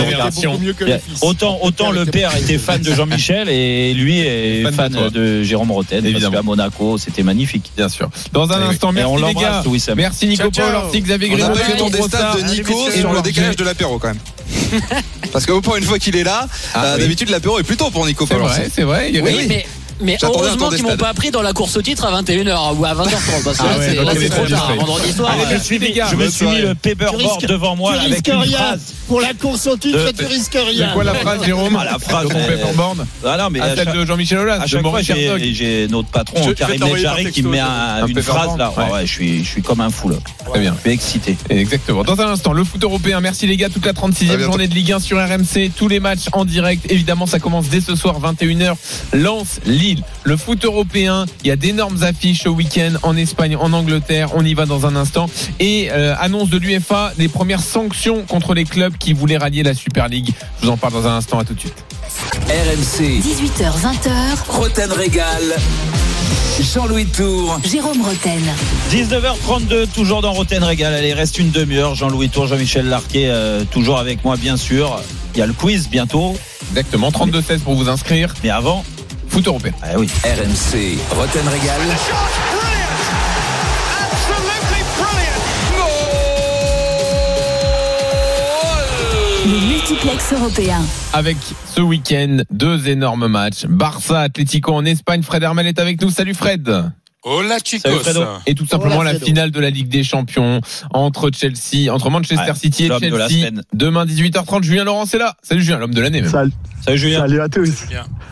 a-. Autant, autant Le père était fan de Jean-Michel et lui est Fan de fan toi. de Jérôme Roten. Parce Évidemment. qu'à Monaco, c'était magnifique. Bien sûr. Dans un Eh oui. instant, Et merci on les gars. Merci Nico. Paul, Orsi, Xavier On Grimaud, pas eu le Clément tour des stats Brossard. de Nico sur le décalage de l'apéro quand même. Parce que pour une fois qu'il est là, Ah, euh, oui. d'habitude l'apéro est plus tôt pour Nico C'est vrai, c'est vrai. Mais. Heureusement qu'ils m'ont pas pris dans la course au titre à 21h ou à 20h30 parce que Ah là, ouais, c'est- là, c'est trop tard. Vendredi soir. Allez, euh, merci les gars. Je me suis mis le paperboard devant moi tu avec risques une rien. phrase. Pour la course au titre, De- tu risques C'est rien. quoi la phrase, Jérôme Ah, la phrase, ton paperboard Ah non, mais À à de Jean-Michel Aulas, À chaque fois, j'ai notre patron, Je- je Karim Medjari, qui me met un- Un une phrase là. Ouais. Je suis, je suis comme un fou là. Très bien. Je suis excité. Exactement. Dans un instant, le foot européen. Merci les gars. Toute la À 36e bientôt. journée de Ligue 1 sur RMC. Tous les matchs en direct. Évidemment, ça commence dès ce soir, 21h. Lance Lille. Le foot européen. Il y a d'énormes affiches ce week-end en Espagne, en Angleterre. On y va dans un instant. Et euh, annonce de l'UFA des premières sanctions contre les clubs qui voulaient rallier la Super League. Je vous en parle dans un instant. À tout de suite. RMC, 18h, 20h, Roten Régal. Jean-Louis Tour. Jérôme Roten. 19h32, toujours dans Roten Régal. Allez, reste une demi-heure. Jean-Louis Tour, Jean-Michel Larquet, euh, toujours avec moi, bien sûr. Il y a le quiz bientôt. Exactement. 32-16 pour vous inscrire. Mais avant, Foot européen. ah oui. RMC, Roten Régal. Le multiplex européen. avec ce week-end deux énormes matchs. Barça, Atlético en Espagne. Fred Hermel est avec nous. Salut Fred. Hola chicos. Et tout simplement Hola, la finale de la Ligue des Champions entre Chelsea, entre Manchester Ouais, City et l'homme de la Chelsea. Demain 18h30, Julien Laurent est là. Salut Julien, l'homme de l'année même. Salut, Salut Julien. salut à tous.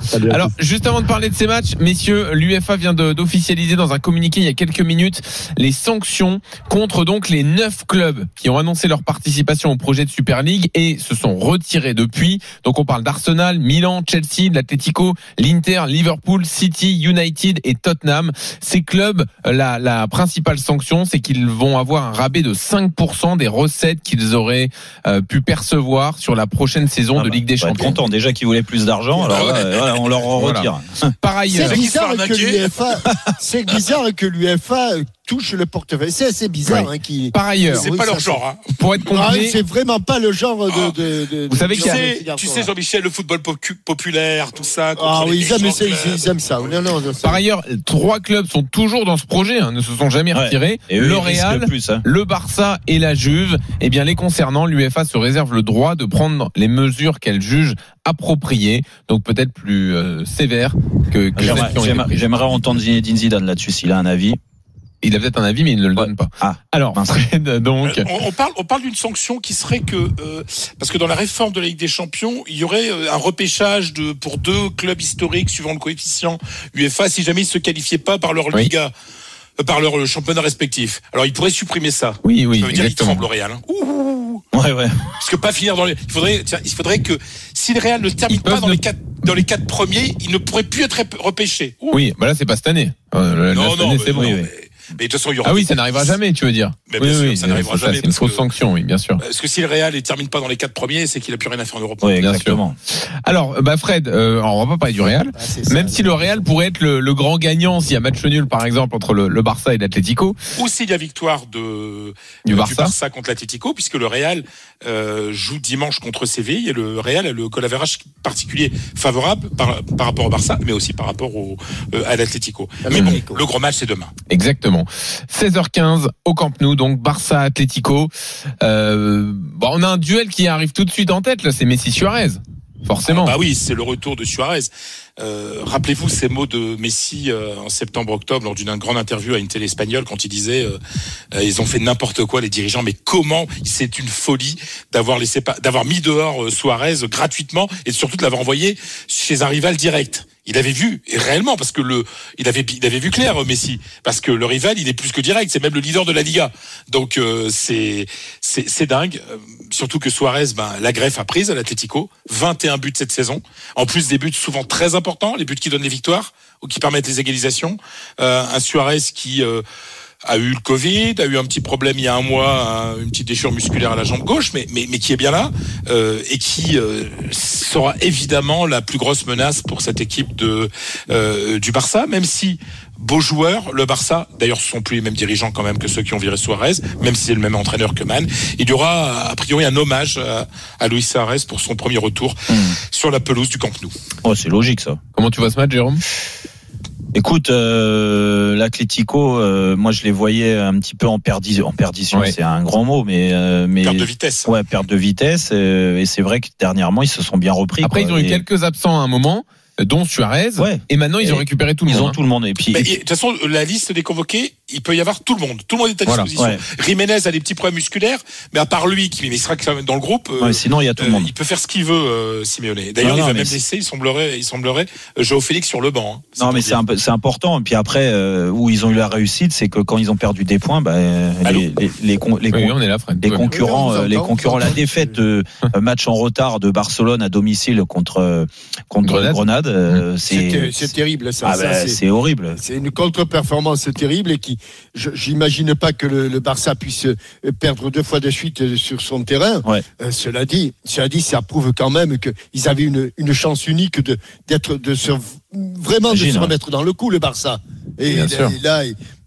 Salut à Alors, tous. juste avant de parler de ces matchs, messieurs, l'UFA vient d'officialiser dans un communiqué il y a quelques minutes les sanctions contre donc les neuf clubs qui ont annoncé leur participation au projet de Super League et se sont retirés depuis. Donc, on parle d'Arsenal, Milan, Chelsea, l'Atlético, l'Inter, Liverpool, City, United et Tottenham. Ces clubs, la, la principale sanction, c'est qu'ils vont avoir un rabais de 5% des recettes qu'ils auraient euh, pu percevoir sur la prochaine saison Ah de bah, Ligue des être Champions. content déjà qu'ils voulaient plus d'argent. Alors là, euh, voilà, on leur en Voilà. retire. Par ailleurs, C'est bizarre que bizarre l'UEFA touche le portefeuille. C'est assez bizarre hein, qui. par ailleurs, C'est Oui, pas leur genre. Hein. pour être Ah, complet, c'est vraiment pas le genre de. de, de- Vous savez Tu sais, tu sais, Jean-Michel, le football populaire, tout ça. Ah oui, ils aiment, ça, ils, clubs. ils aiment ça. Non, non, non, par ailleurs, trois clubs sont toujours dans ce projet, hein, ne se sont jamais Ouais. retirés. Et eux, le ils risquent Real, plus. hein. le Barça et la Juve. Eh bien, les concernant, l'UEFA se réserve le droit de prendre les mesures qu'elle juge appropriées, donc peut-être plus euh, sévères que, que j'aimerais entendre Zinedine Zidane là-dessus s'il a un avis. Il a peut-être un avis, mais il ne le donne pas. Ah. Alors, Fred, donc, Euh, On, on parle, on parle d'une sanction qui serait que euh, parce que dans la réforme de la Ligue des Champions, il y aurait euh, un repêchage de pour deux clubs historiques suivant le coefficient UEFA si jamais ils se qualifiaient pas par leur Oui. Liga, euh, par leur championnat respectif. Alors ils pourraient supprimer ça. oui, oui, Ça veut dire qu'ils tremblent au Real. hein. Ouh. Ouais, ouais. Parce que pas finir dans les. Il faudrait, tiens, il faudrait que si le Real ne termine Ils pas dans ne- les quatre dans les quatre premiers, il ne pourrait plus être rep- repêché. Ouh. Oui, bah là, c'est pas cette année. Euh, non, cette non, année, c'est bon. non, oui, mais- mais de toute façon, il y aura. Ah oui, ça n'arrivera jamais, tu veux dire. Mais oui, bien sûr, oui, ça n'arrivera jamais C'est une fausse que- sanction, oui, bien sûr. Parce que si le Real ne termine pas dans les quatre premiers, c'est qu'il a plus rien à faire en Europe. Oui, Bien exactement. Alors, bah Fred, euh, on va pas parler du Real. Ah, ça. Même si le Real pourrait être le, le grand gagnant s'il y a match nul, par exemple, entre le, le Barça et l'Atlético. Ou s'il y a victoire de, Du euh, Barça. contre l'Atlético, puisque le Real euh, joue dimanche contre Séville et le Real a le goal average particulier favorable par, par rapport au Barça, mais aussi par rapport au, euh, à l'Atlético. À Mais bon, le gros match c'est demain. Exactement. 16h15 au Camp Nou, donc Barça Atlético. Euh, bon, on a un duel qui arrive tout de suite en tête là, c'est Messi Suarez. Forcément. Ah bah oui, c'est le retour de Suarez. Euh, Rappelez-vous ces mots de Messi euh, en septembre-octobre lors d'une grande interview à une télé espagnole quand il disait ils ont fait n'importe quoi les dirigeants, mais comment c'est une folie d'avoir laissé d'avoir mis dehors Suarez gratuitement et surtout de l'avoir envoyé chez un rival direct. Il avait vu réellement parce que le il avait il avait vu clair euh, Messi parce que le rival il est plus que direct, c'est même le leader de la Liga. Donc euh, c'est c'est dingue. Euh, surtout que Suarez, ben la greffe a prise à l'Atlético, 21 buts cette saison. En plus des buts souvent très importants, les buts qui donnent les victoires ou qui permettent les égalisations. Un Suarez qui a eu le Covid, a eu un petit problème il y a un mois, un- une petite déchirure musculaire à la jambe gauche, mais, mais, mais qui est bien là euh, et qui euh, sera évidemment la plus grosse menace pour cette équipe de euh, du Barça, même si beau joueur, le Barça, d'ailleurs ce sont plus les mêmes dirigeants quand même que ceux qui ont viré Suarez, même si c'est le même entraîneur que Man, il y aura a priori un hommage à, à Luis Suarez pour son premier retour sur la pelouse du Camp Nou. Oh, c'est logique ça. Comment tu vois ce match, Jérôme? Écoute, euh, l'Atlético, euh, moi je les voyais un petit peu en, perdi en perdition, Ouais. c'est un grand mot, mais euh, mais Perte de vitesse. ouais, perte de vitesse. euh, et c'est vrai que dernièrement ils se sont bien repris. Après, quoi. ils ont eu quelques absents à un moment, dont Suarez. Ouais. Et maintenant, ils Et ont récupéré tout le Ils monde. ont hein. tout le monde. Et puis de toute façon, la liste des convoqués, il peut y avoir tout le monde. Tout le monde est à Voilà, disposition. ouais. Jiménez a des petits problèmes musculaires, mais à part lui, qui mais il sera quand même dans le groupe, euh, ouais, sinon il y a tout le euh, monde. il peut faire ce qu'il veut, euh, Simeone. D'ailleurs, il va même laisser, il semblerait, il semblerait, euh, Joao Félix sur le banc. hein. Non, mais c'est un peu- c'est important. Et puis après, euh, où ils ont eu la réussite, c'est que quand ils ont perdu des points, bah, les, les, les, con- Oui, con- là, concurrents, Oui, les concurrents, la défaite de match en retard de Barcelone à domicile contre contre Grenade. Grenade, euh, C'est terrible ça. ah bah, c'est- c'est horrible. C'est une contre-performance terrible et qui, j'imagine pas que le, le Barça puisse euh, perdre deux fois de suite euh, sur son terrain. Ouais. Euh, cela dit, cela dit, ça prouve quand même qu'ils avaient une, une chance unique de d'être, de se vraiment de se ouais. remettre dans le coup le Barça. Et Bien là, sûr. et là,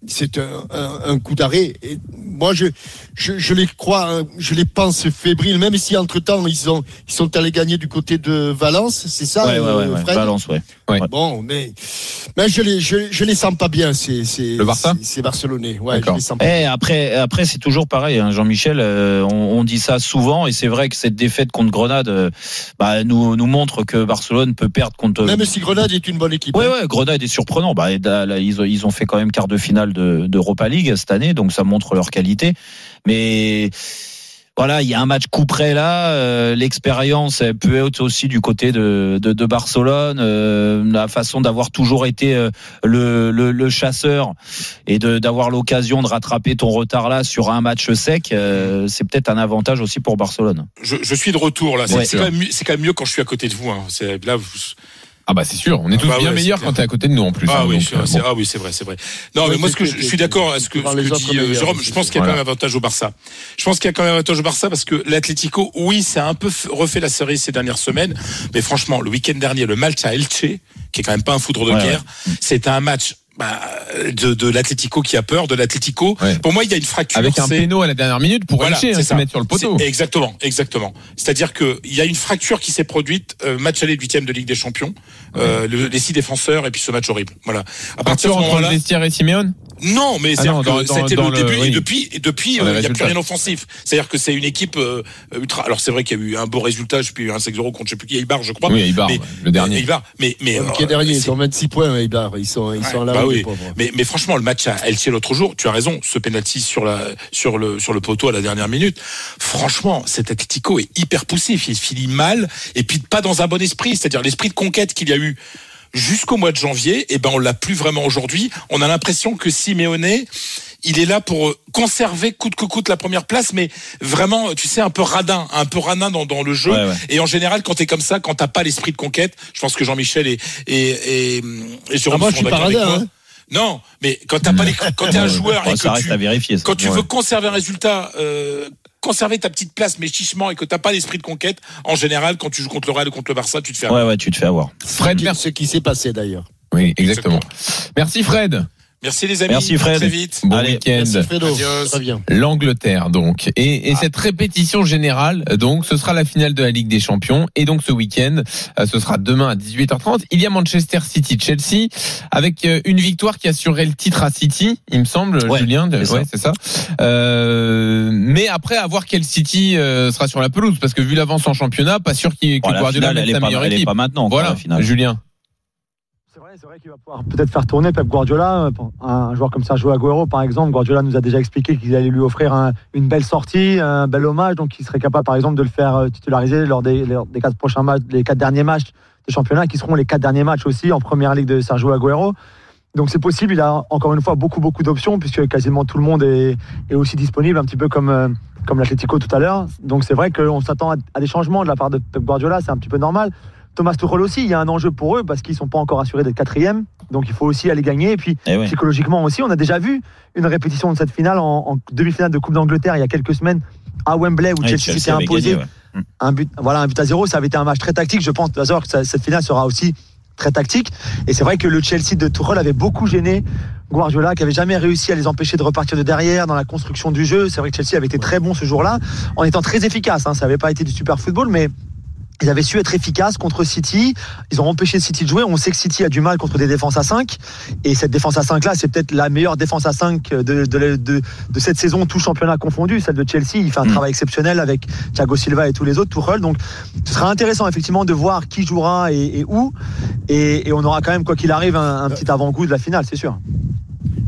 c'est un, un- un coup d'arrêt. Et moi, je, je, je les crois, hein, je les pense fébriles, même si entre-temps, ils, ont, ils sont allés gagner du côté de Valence, c'est ça, Ouais, ouais, euh, ouais, Valence, ouais. Bon, mais, mais je les, je, je les sens pas bien, c'est, c'est, Le Barça? c'est- c'est barcelonais. Ouais, je les sens pas Eh, après, après c'est toujours pareil, hein, Jean-Michel. euh, on, on dit ça souvent, et c'est vrai que cette défaite contre Grenade euh, bah, nous, nous montre que Barcelone peut perdre contre. Même si Grenade est une bonne équipe. Ouais, hein. ouais, Grenade est surprenant. Bah, là, là, ils, ont, ils ont fait quand même quart de finale de- d'Europa League cette année, donc ça montre leur qualité. Mais voilà, il y a un match coup près là. euh, L'expérience peut être aussi du côté de, de, de Barcelone. euh, la façon d'avoir toujours été euh, le, le, le chasseur et d'avoir l'occasion de rattraper ton retard là sur un match sec, euh, c'est peut-être un avantage aussi pour Barcelone. Je, je suis de retour là. C'est Ouais. quand, même mieux- quand même mieux quand je suis à côté de vous. Hein. Là, vous... Ah bah c'est sûr, on est tous Bah bien ouais, meilleurs c'est quand t'es à côté de nous en plus. Ah, hein, oui, donc, c'est- euh, c'est- bon. ah oui, c'est vrai, c'est vrai. Non, Ouais, mais moi, ce que c'est- je, je c'est- suis d'accord avec ce que, ce que dit euh, meilleurs, Jérôme. c'est Je pense qu'il y a quand même un avantage au Barça. Je pense qu'il y a quand même un avantage au Barça parce que l'Atlético, oui, c'est un peu refait la série ces dernières semaines, mais franchement, le week-end dernier, le match à Elche, qui est quand même pas un foudre de Ouais, guerre, c'était un match. Bah, de, de l'Atlético qui a peur de l'Atlético. Ouais. Pour moi, il y a une fracture. Avec un péno à la dernière minute pour Voilà, hein, c'est se mettre sur le poteau. Exactement, exactement. C'est-à-dire que il y a une fracture qui s'est produite euh, match aller huitième de Ligue des Champions, euh, le- les six défenseurs et puis ce match horrible. Voilà. À partir de ce moment-là, vestiaire et Simeone? Non, mais Ah c'est dans le début oui. et depuis, et depuis, euh, il n'y a plus rien offensif. C'est-à-dire que c'est une équipe euh, ultra. Alors c'est vrai qu'il y a eu un beau résultat, je sais plus un 5-0 contre je sais plus qui Eibar, je crois. Oui, Eibar, mais, ouais, le dernier. Eibar, mais mais euh, pied dernier, ils ont 26 points, Eibar. Ils sont, ils sont à la bah oui. Mais, mais franchement, le match à Elche l'autre jour, tu as raison, ce penalty sur la sur le sur le poteau à la dernière minute. Franchement, cet Atlético est hyper poussif, il finit mal et puis pas dans un bon esprit, c'est-à-dire l'esprit de conquête qu'il y a eu jusqu'au mois de janvier, et ben on l'a plus vraiment aujourd'hui. On a l'impression que Simeone il est là pour conserver coûte que coûte la première place, mais vraiment, tu sais, un peu radin, un peu radin dans, dans le jeu. Ouais, ouais. Et en général, quand t'es comme ça, quand t'as pas l'esprit de conquête, je pense que Jean-Michel et, et, et, et Jérôme Ah, moi, je suis pas radin, hein. Non, mais quand t'as pas les, quand t'es un joueur Ouais, et que tu, vérifier. quand tu veux conserver un résultat, euh, conserver ta petite place, mais chichement, et que t'as pas l'esprit de conquête, en général, quand tu joues contre le Real ou contre le Barça, tu te fais. Ouais, ouais, tu te fais avoir. Fred, Ce merci. qui s'est passé d'ailleurs. Oui, exactement. Merci Fred. Merci les amis. Merci, Fred. À Très vite. Bon Allez, week-end. Merci Fredo. Adios. Très bien. L'Angleterre donc et, et Ah. cette répétition générale donc ce sera la finale de la Ligue des Champions et donc ce week-end euh, ce sera demain à 18h30 il y a Manchester City Chelsea avec euh, une victoire qui assurerait le titre à City il me semble Ouais, Julien c'est ça. ouais c'est ça Euh, mais après à voir quel City euh, sera sur la pelouse parce que vu l'avance en championnat pas sûr qu'il que la Guardiola finale, mette elle est sa pas, meilleure elle est équipe pas maintenant. quoi, voilà la finale. Julien C'est vrai, qu'il va pouvoir peut-être faire tourner Pep Guardiola. Un joueur comme Sergio Aguero, par exemple, Guardiola nous a déjà expliqué qu'il allait lui offrir un- une belle sortie, un bel hommage, donc il serait capable, par exemple, de le faire euh, titulariser lors des, quatre prochains matchs, les quatre derniers matchs de championnat, qui seront les quatre derniers matchs aussi en première ligue de Sergio Aguero. Donc c'est possible, il a encore une fois beaucoup beaucoup d'options puisque quasiment tout le monde est, est aussi disponible, un petit peu comme euh, comme tout à l'heure. Donc c'est vrai qu'on s'attend à des changements de la part de Pep Guardiola, c'est un petit peu normal. Thomas Tuchel aussi, il y a un enjeu pour eux parce qu'ils sont pas encore assurés d'être quatrième, donc il faut aussi aller gagner. Et puis Eh oui. psychologiquement aussi, on a déjà vu une répétition de cette finale en, en demi-finale de Coupe d'Angleterre il y a quelques semaines à Wembley où Chelsea s'était imposé gagné, ouais. un but, voilà, un but à zéro. Ça avait été un match très tactique. Je pense d'ailleurs que cette finale sera aussi très tactique. Et c'est vrai que le Chelsea de Tuchel avait beaucoup gêné Guardiola, qui avait jamais réussi à les empêcher de repartir de derrière dans la construction du jeu. C'est vrai que Chelsea avait été très bon ce jour-là, en étant très efficace. Hein. Ça n'avait pas été du super football, mais ils avaient su être efficaces contre City. Ils ont empêché City de jouer. On sait que City a du mal contre des défenses à 5. Et cette défense à 5 là, c'est peut-être la meilleure défense à 5 de, de, de, de cette saison, tout championnat confondu. Celle de Chelsea, il fait un Mm. travail exceptionnel avec Thiago Silva et tous les autres, Tuchel. Donc ce sera intéressant effectivement de voir qui jouera et, et où. Et, et on aura quand même, quoi qu'il arrive, un, un petit avant-goût de la finale, c'est sûr.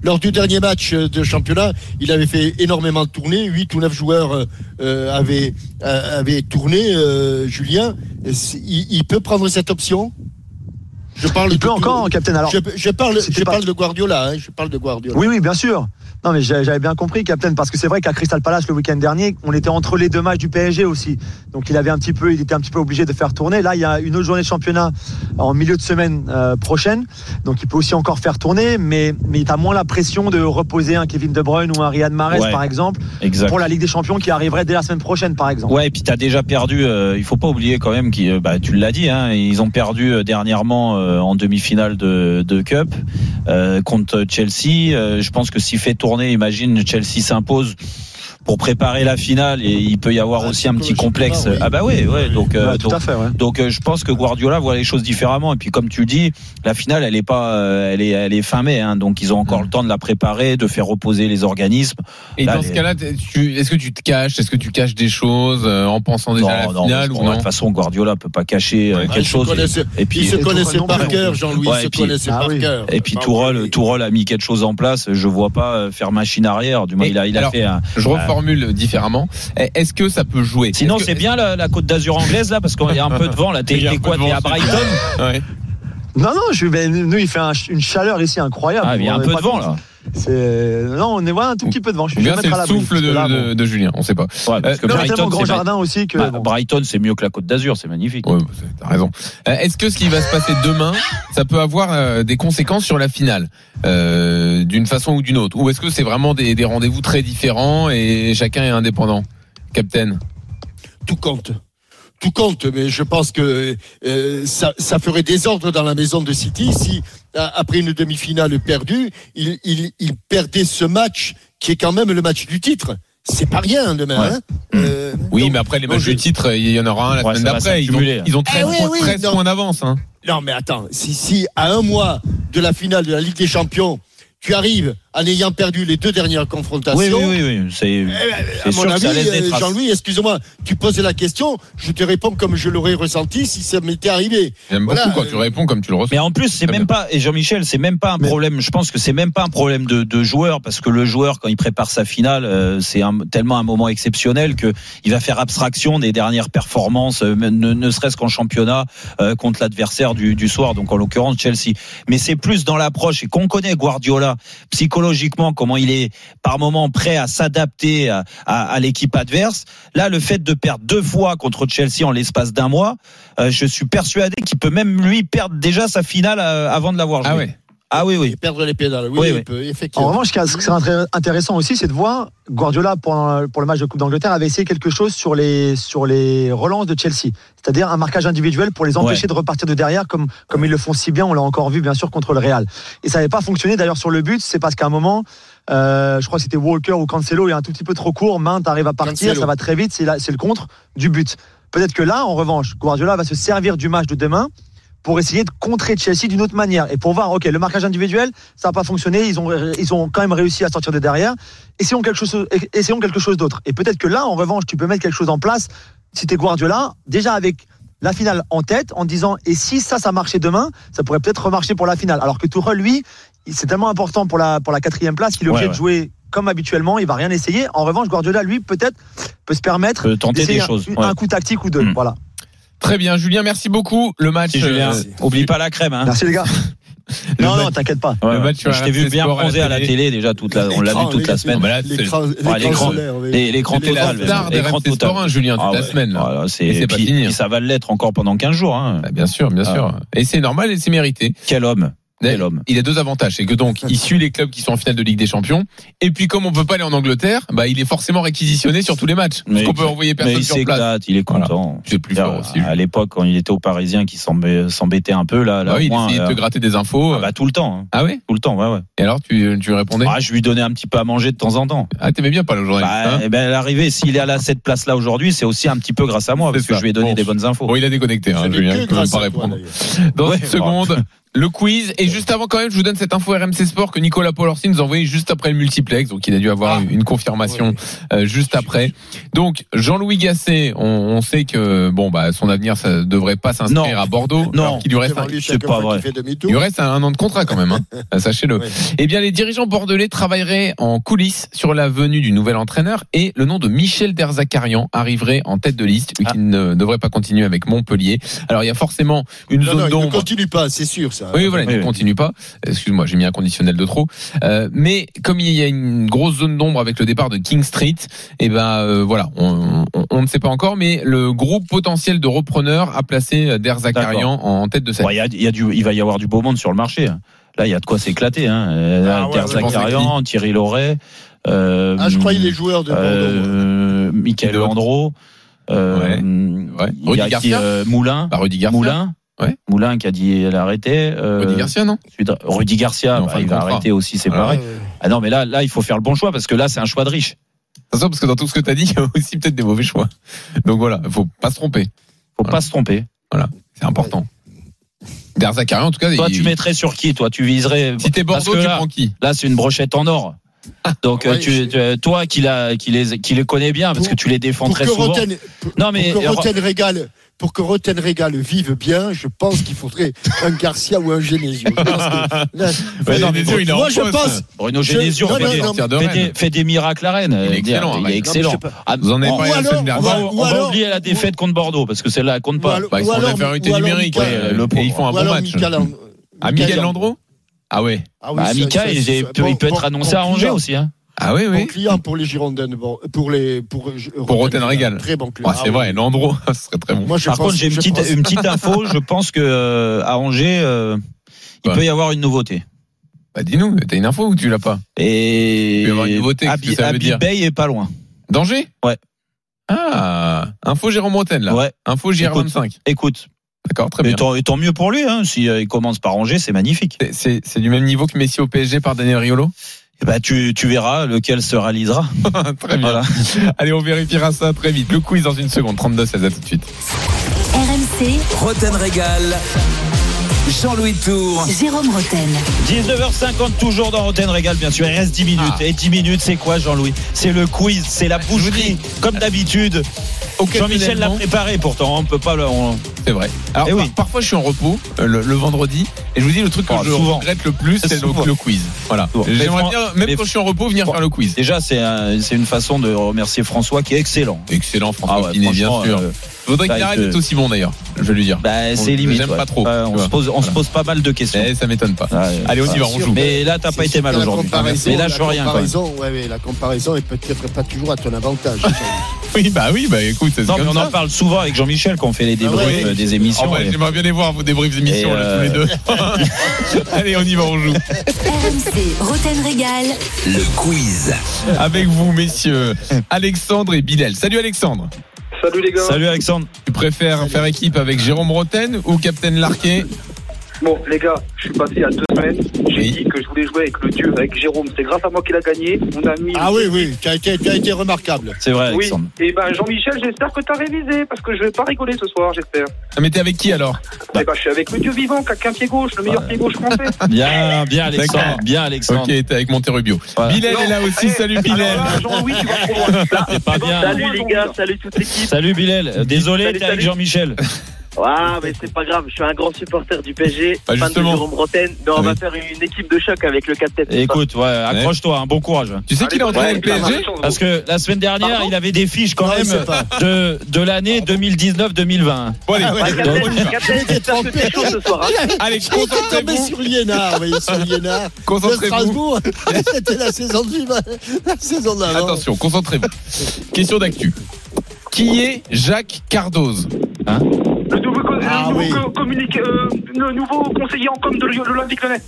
Lors du dernier match euh, de championnat, il avait fait énormément tourner. 8 ou 9 joueurs euh, euh, avaient, euh, avaient tourné, euh, Julien. Il, il peut prendre cette option? Je parle Il de peut tout- encore, Captain. Alors, je, je parle, je pas- parle de Guardiola. hein, je parle de Guardiola. Oui, oui, bien sûr. Non, mais j'avais bien compris, Captain, parce que c'est vrai qu'à Crystal Palace le week-end dernier, on était entre les deux matchs du PSG aussi. Donc il avait un petit peu, il était un petit peu obligé de faire tourner. Là, il y a une autre journée de championnat en milieu de semaine euh, prochaine, donc il peut aussi encore faire tourner, mais mais tu as moins la pression de reposer un Kevin De Bruyne ou un Riyad Mahrez Ouais. par exemple Exact. pour la Ligue des Champions qui arriverait dès la semaine prochaine par exemple. Ouais, et puis t'as déjà perdu. euh, il faut pas oublier quand même qu'ils, bah, tu l'as dit, hein, ils ont perdu euh, dernièrement euh, en demi-finale de, de Cup euh, contre Chelsea. Euh, je pense que s'il fait tourner, imagine Chelsea s'impose pour préparer la finale et il peut y avoir aussi un petit complexe. oui. Ah bah ouais, ouais. Donc, euh, Ouais, tout donc, à fait, ouais. donc euh, je pense que Guardiola voit les choses différemment. Et puis comme tu le dis, la finale, elle est pas, euh, elle est, elle est fin mai. Hein, donc ils ont encore le temps de la préparer, de faire reposer les organismes. Et Là, dans ce cas-là, tu- est-ce que tu te caches? Est-ce que tu caches des choses euh, en pensant déjà à la non, finale ou non De toute façon, Guardiola peut pas cacher euh, Ah, quelque chose. et puis, ils se Tourelle par non cœur, Jean-Louis, se connaissaient Ah par oui. cœur. Et puis Ah, Tourelle, oui. Tourelle a mis quelque chose en place. Je vois pas faire machine arrière. Du moins, il a, il a fait un. Je euh, reformule différemment. Est-ce que ça peut jouer? Sinon, que- c'est bien la, la Côte d'Azur anglaise là, parce qu'il y a un peu de vent là. T'es quoi T'es à. Brighton Ouais. Non non, je vais, nous il fait un- une chaleur ici incroyable. Ah, il y a un peu de vent là. C'est non, on est ouais, un tout petit peu de vent. Je suis bien c'est mettre à le souffle de, que là, de- bon. de Julien, on sait pas. Ouais, parce que Euh, Non, a Brighton, tellement grand c'est jardin aussi que Bah, bon. Brighton, c'est mieux que la Côte d'Azur, c'est magnifique. Ouais, bah, t'as raison. Euh, Est-ce que ce qui va se passer demain, ça peut avoir euh, des conséquences sur la finale, euh, d'une façon ou d'une autre, ou est-ce que c'est vraiment des, des rendez-vous très différents et chacun est indépendant, Captain tout compte. Tout compte, mais je pense que euh, ça, ça ferait désordre dans la maison de City si, après une demi-finale perdue, il, il, il perdait ce match qui est quand même le match du titre. C'est pas rien demain. Ouais. hein. Euh, Oui, donc- mais après les matchs je- du titre, il y en aura un la Ouais, semaine d'après. Ils ont, s'accumuler. ils ont 13, Eh oui, points, oui, 13 non. points d'avance. Hein. Non, mais attends, si, si à un mois de la finale de la Ligue des Champions, tu arrives en ayant perdu les deux dernières confrontations. Oui, oui, oui, oui. C'est Eh ben, c'est à sûr mon que avis, ça laisse des euh, traces. Jean-Louis, excuse-moi, tu poses la question, je te réponds comme je l'aurais ressenti si ça m'était arrivé. J'aime Voilà, beaucoup quand tu réponds comme tu le reçois. Mais en plus, c'est même pas, et Jean-Michel, c'est même pas un Mais- problème. Je pense que c'est même pas un problème de, de joueur, parce que le joueur, quand il prépare sa finale, euh, c'est un- tellement un moment exceptionnel que il va faire abstraction des dernières performances, euh, ne, ne serait-ce qu'en championnat euh, contre l'adversaire du, du soir, donc en l'occurrence Chelsea. Mais c'est plus dans l'approche et qu'on connaît Guardiola psychologiquement comment il est par moment prêt à s'adapter à, à- à l'équipe adverse. Là, le fait de perdre deux fois contre Chelsea en l'espace d'un mois, euh, je suis persuadé qu'il peut même lui perdre déjà sa finale euh, avant de l'avoir joué. Ah ouais. Ah oui, oui. Perdre les pédales, oui, Oui, il oui. peut, En effectivement. revanche, ce qui serait intéressant aussi, c'est de voir Guardiola pour le match de Coupe d'Angleterre avait essayé quelque chose sur les sur les relances de Chelsea, c'est-à-dire un marquage individuel pour les empêcher Ouais. de repartir de derrière comme comme ils le font si bien. On l'a encore vu bien sûr contre le Real. Et ça n'avait pas fonctionné d'ailleurs sur le but. C'est parce qu'à un moment, euh, je crois que c'était Walker ou Cancelo est un tout petit peu trop court. Main arrive à partir, Cancelo. ça va très vite. C'est le contre du but. Peut-être que là, en revanche, Guardiola va se servir du match de demain pour essayer de contrer Chelsea d'une autre manière. Et pour voir ok le marquage individuel ça n'a pas fonctionné ils ont ils ont quand même réussi à sortir de derrière. Essayons quelque chose essayons quelque chose d'autre. Et peut-être que là en revanche tu peux mettre quelque chose en place si t'es Guardiola déjà avec la finale en tête en disant et si ça ça marchait demain ça pourrait peut-être remarcher pour la finale. Alors que Tourelle lui c'est tellement important pour la pour la quatrième place qu'il est obligé Ouais, de jouer comme habituellement il va rien essayer. En revanche Guardiola lui peut-être peut se permettre Peut tenter des un- choses, un, coup tactique ou deux. Mm. voilà Très bien, Julien, merci beaucoup. Le match. Si, Julien, euh, oublie pas la crème. Hein. merci les gars le non match- non t'inquiète pas Ouais, Le match je t'ai vu bien Sport à la bronzé à la télé. télé déjà toute la, on l'a vu toute la semaine. L'écran l'écran, total. l'écran total. Sport 1, Julien, toute Ah la semaine. Voilà, c'est Et c'est et pas puis- fini, et ça va l'être encore pendant 15 jours. Hein. Bah, bien sûr, bien Ah. sûr. Et c'est normal et c'est mérité. Quel homme. Quel homme. Il a deux avantages, c'est que donc il suit les clubs qui sont en finale de Ligue des Champions, et puis comme on peut pas aller en Angleterre, bah il est forcément réquisitionné sur tous les matchs, parce Mais- qu'on peut envoyer Mais personne il sur place. s'éclate, il est content. C'est plus fort aussi. À l'époque, quand il était au Parisien, qui s'embê- s'embêtait un peu, là, là Bah oui, il essayait de te euh, gratter des infos. ah bah, tout le temps. hein. Ah ouais? Tout le temps, ouais, ouais. Et alors tu, tu lui répondais? Ah, je lui donnais un petit peu à manger de temps en temps. Ah t'aimais bien pas le journaliste Bah, hein? eh ben, l'arrivée, s'il est à la, cette place-là aujourd'hui, c'est aussi un petit peu grâce à moi, parce que je lui ai donné Bon. des bonnes infos. Bon, il a déconnecté, hein, Julien, pas répondre. Dans une seconde, le quiz. Et juste avant, quand même, je vous donne cette info RMC Sport que Nicolas Paul-Orsi nous a envoyé juste après le multiplex. Donc, il a dû avoir Ah. une confirmation Ouais. euh, juste après. Donc, Jean-Louis Gasset, on, on sait que bon, bah, son avenir, ça devrait pas s'inscrire Non. à Bordeaux. Non. qu'il lui reste, un, pas vrai. il lui reste un, un an de contrat quand même. Hein. Euh, Sachez-le. Ouais. Eh bien, les dirigeants bordelais travailleraient en coulisses sur la venue du nouvel entraîneur et le nom de Michel Derzakarian arriverait en tête de liste, lui Ah. qui ne devrait pas continuer avec Montpellier. Alors, il y a forcément une Non, non, zone il ne d'ombre. continue pas, c'est sûr. Ça. Oui, voilà, il ne continue pas. Excuse-moi, j'ai mis un conditionnel de trop. Euh, mais comme il y a une grosse zone d'ombre avec le départ de King Street, et ben euh, voilà, on, on- on ne sait pas encore, mais le groupe potentiel de repreneurs a placé Der Zakarian en tête de cette. Bon, Il y a, y a du, il va y avoir du beau monde sur le marché. Là, il y a de quoi s'éclater. Hein. Euh, Ah ouais, Der ouais, Zakarian, Thierry Loret. Euh, Ah, je croyais les joueurs de Bordeaux. euh, Michael Landreau. Euh, y a Rudy qui, Garcia euh, Moulin. Bah, Rudy Garcia. Moulin. Ouais. Moulin qui a dit elle a arrêté. Euh, Rudy Garcia, non de- Rudy Garcia, Non, bah, il va arrêter aussi, c'est Ah, pareil. ouais. Ah non, mais là, là, il faut faire le bon choix parce que là, c'est un choix de riche. Attention, parce que dans tout ce que tu as dit, il y a aussi peut-être des mauvais choix. Donc voilà, il faut pas se tromper. Faut pas se tromper. Voilà, c'est important. Der Zakarian, en tout cas, Toi, il- tu mettrais sur qui Toi, tu viserais. Si t'es parce Bordeaux, tu là, prends qui? Là, c'est une brochette en or. Donc, euh, ouais, tu, tu- toi qui, la, qui, les, qui les connais bien, parce que tu les défends Pour très que souvent. Roten, pour, Non, mais- pour que Roten régale, pour que Roten régale vive bien, je pense qu'il faudrait un Garcia ou un Genesio. Je que Ouais, non, mais il moi, je poste. pense. Bruno je- Genesio non, fait, des, de fait miracles à Rennes. Il est excellent, Il est je. Ah, Vous en avez on- parlé la semaine dernière. on va oublier la défaite contre Bordeaux parce que celle-là elle compte pas. Bah, ils infériorité ou alors numérique ils font un bon match. Land- Ah, Miguel Landreau Ah ouais. Ah oui, Bah, Mika, il, bon- peut être annoncé bon à Angers aussi. Hein. Ah oui, Bon oui. client pour les Girondins pour les pour Pour Roten Régal. Très bon client. Ouais, c'est Ah vrai, oui. Landreau, ce serait très bon. Moi, je Par pense- contre, j'ai une petite, pense- une petite info. Je pense que euh, à Angers, euh, il Ouais. peut y avoir une nouveauté. Bah dis-nous, t'as une info ou tu l'as pas Et Il peut y avoir une nouveauté, Abi- ça veut Abi dire Bey est pas loin. Danger Ouais. Ah, info Jérôme Bretagne là. Ouais. Info JR25. Écoute, D'accord, très et bien. tant, et tant mieux pour lui. Hein, si euh, il commence par Angers, c'est magnifique. C'est du même niveau que Messi au PSG par Daniel Riolo? Et bah, tu, tu verras lequel se réalisera. Très bien. Voilà. Allez, on vérifiera ça très vite. Le quiz dans une seconde. 32-16, à tout de suite. RMC, Roten Régal. Jean-Louis Tour. Jérôme Roten. 19h50 toujours dans Roten Régal bien sûr. Il reste 10 minutes. Ah. Et 10 minutes c'est quoi Jean-Louis? C'est le quiz, c'est la boucherie comme d'habitude. Jean-Michel l'a préparé pourtant, on peut pas le on- C'est vrai. Alors, Eh oui. par- parfois, je suis en repos euh, le, le vendredi et je vous dis le truc que Oh, je souvent. regrette le plus, c'est le, quiz. Voilà. J'aimerais bien, même quand je suis en repos, venir faire le quiz. Déjà c'est un- c'est une façon de remercier François qui est excellent. Excellent, François Ah ouais, Pinet, bien sûr. euh, Je voudrais qu'il il arrête te- d'être aussi bon d'ailleurs. Je vais lui dire. Bah, c'est On- limite. J'aime ouais. pas trop. On vois. se pose on se Voilà. pose pas mal de questions. Eh, ça m'étonne pas. Allez, on y va, on joue. Mais là t'as pas été mal aujourd'hui. comparaison- Mais là je la rien. quoi. comparaison, ouais, ouais, la comparaison est peut-être pas toujours à ton avantage. Oui, bah oui, bah écoute, c'est Non, mais on ça. en parle souvent avec Jean-Michel quand on fait les Ah ouais, débriefs euh, des émissions. Oh, bah, et- J'aimerais bien les voir vos débriefs d'émissions là, tous euh, les deux. Allez, on y va, on joue. RMC, Roten Régal. Le quiz. Avec vous, messieurs, Alexandre et Bilal. Salut Alexandre. Salut les gars. Salut Alexandre. Tu préfères faire équipe avec Jérôme Roten ou Captain Larquet? Bon les gars, je suis passé il y a deux semaines. J'ai Oui. dit que je voulais jouer avec le dieu, avec Jérôme. C'est grâce à moi qu'il a gagné. On a mis. Ah oui, oui, tu as été, tu as été remarquable. C'est vrai Oui. Alexandre. Et ben Jean-Michel, j'espère que t'as révisé parce que je vais pas rigoler ce soir, j'espère. Ah, mais t'es avec qui alors? Et ben je suis avec le dieu vivant, qui a qu'un pied gauche, le meilleur pied gauche français. Bien, bien Alexandre. Bien Alexandre. Ok, t'es avec Monterrubio. Voilà. Bilal Non, est là aussi. eh, Salut Bilal. Jean-Louis, tu vas trop loin. Là, C'est pas tu bien. Salut, les gars, salut toute l'équipe. Salut Bilal. Désolé, Salut, t'es avec. Jean-Michel. Ah, mais c'est pas grave, je suis un grand supporter du PSG, Bah, fan de justement. Jérôme Bretagne. Mais on Ah va faire une équipe de choc avec le capitaine. Écoute, ouais, accroche-toi, un bon courage. Tu sais qu'il est avec le Ouais, PSG Parce que la semaine dernière, Pardon il avait des fiches quand Non, même de, de l'année 2019-2020. Bon, allez, Ah. Ah, hein. allez, concentrez-vous. sur Liénard, oui, sur Liénard. De Concentrez-vous. C'était la saison de la saison d'avant. Attention, concentrez-vous. Question d'actu. Qui est Jacques Hein co- Ah le nouveau oui. co- communiqué- euh, le nouveau conseiller en com de l'Olympique Lyonnais.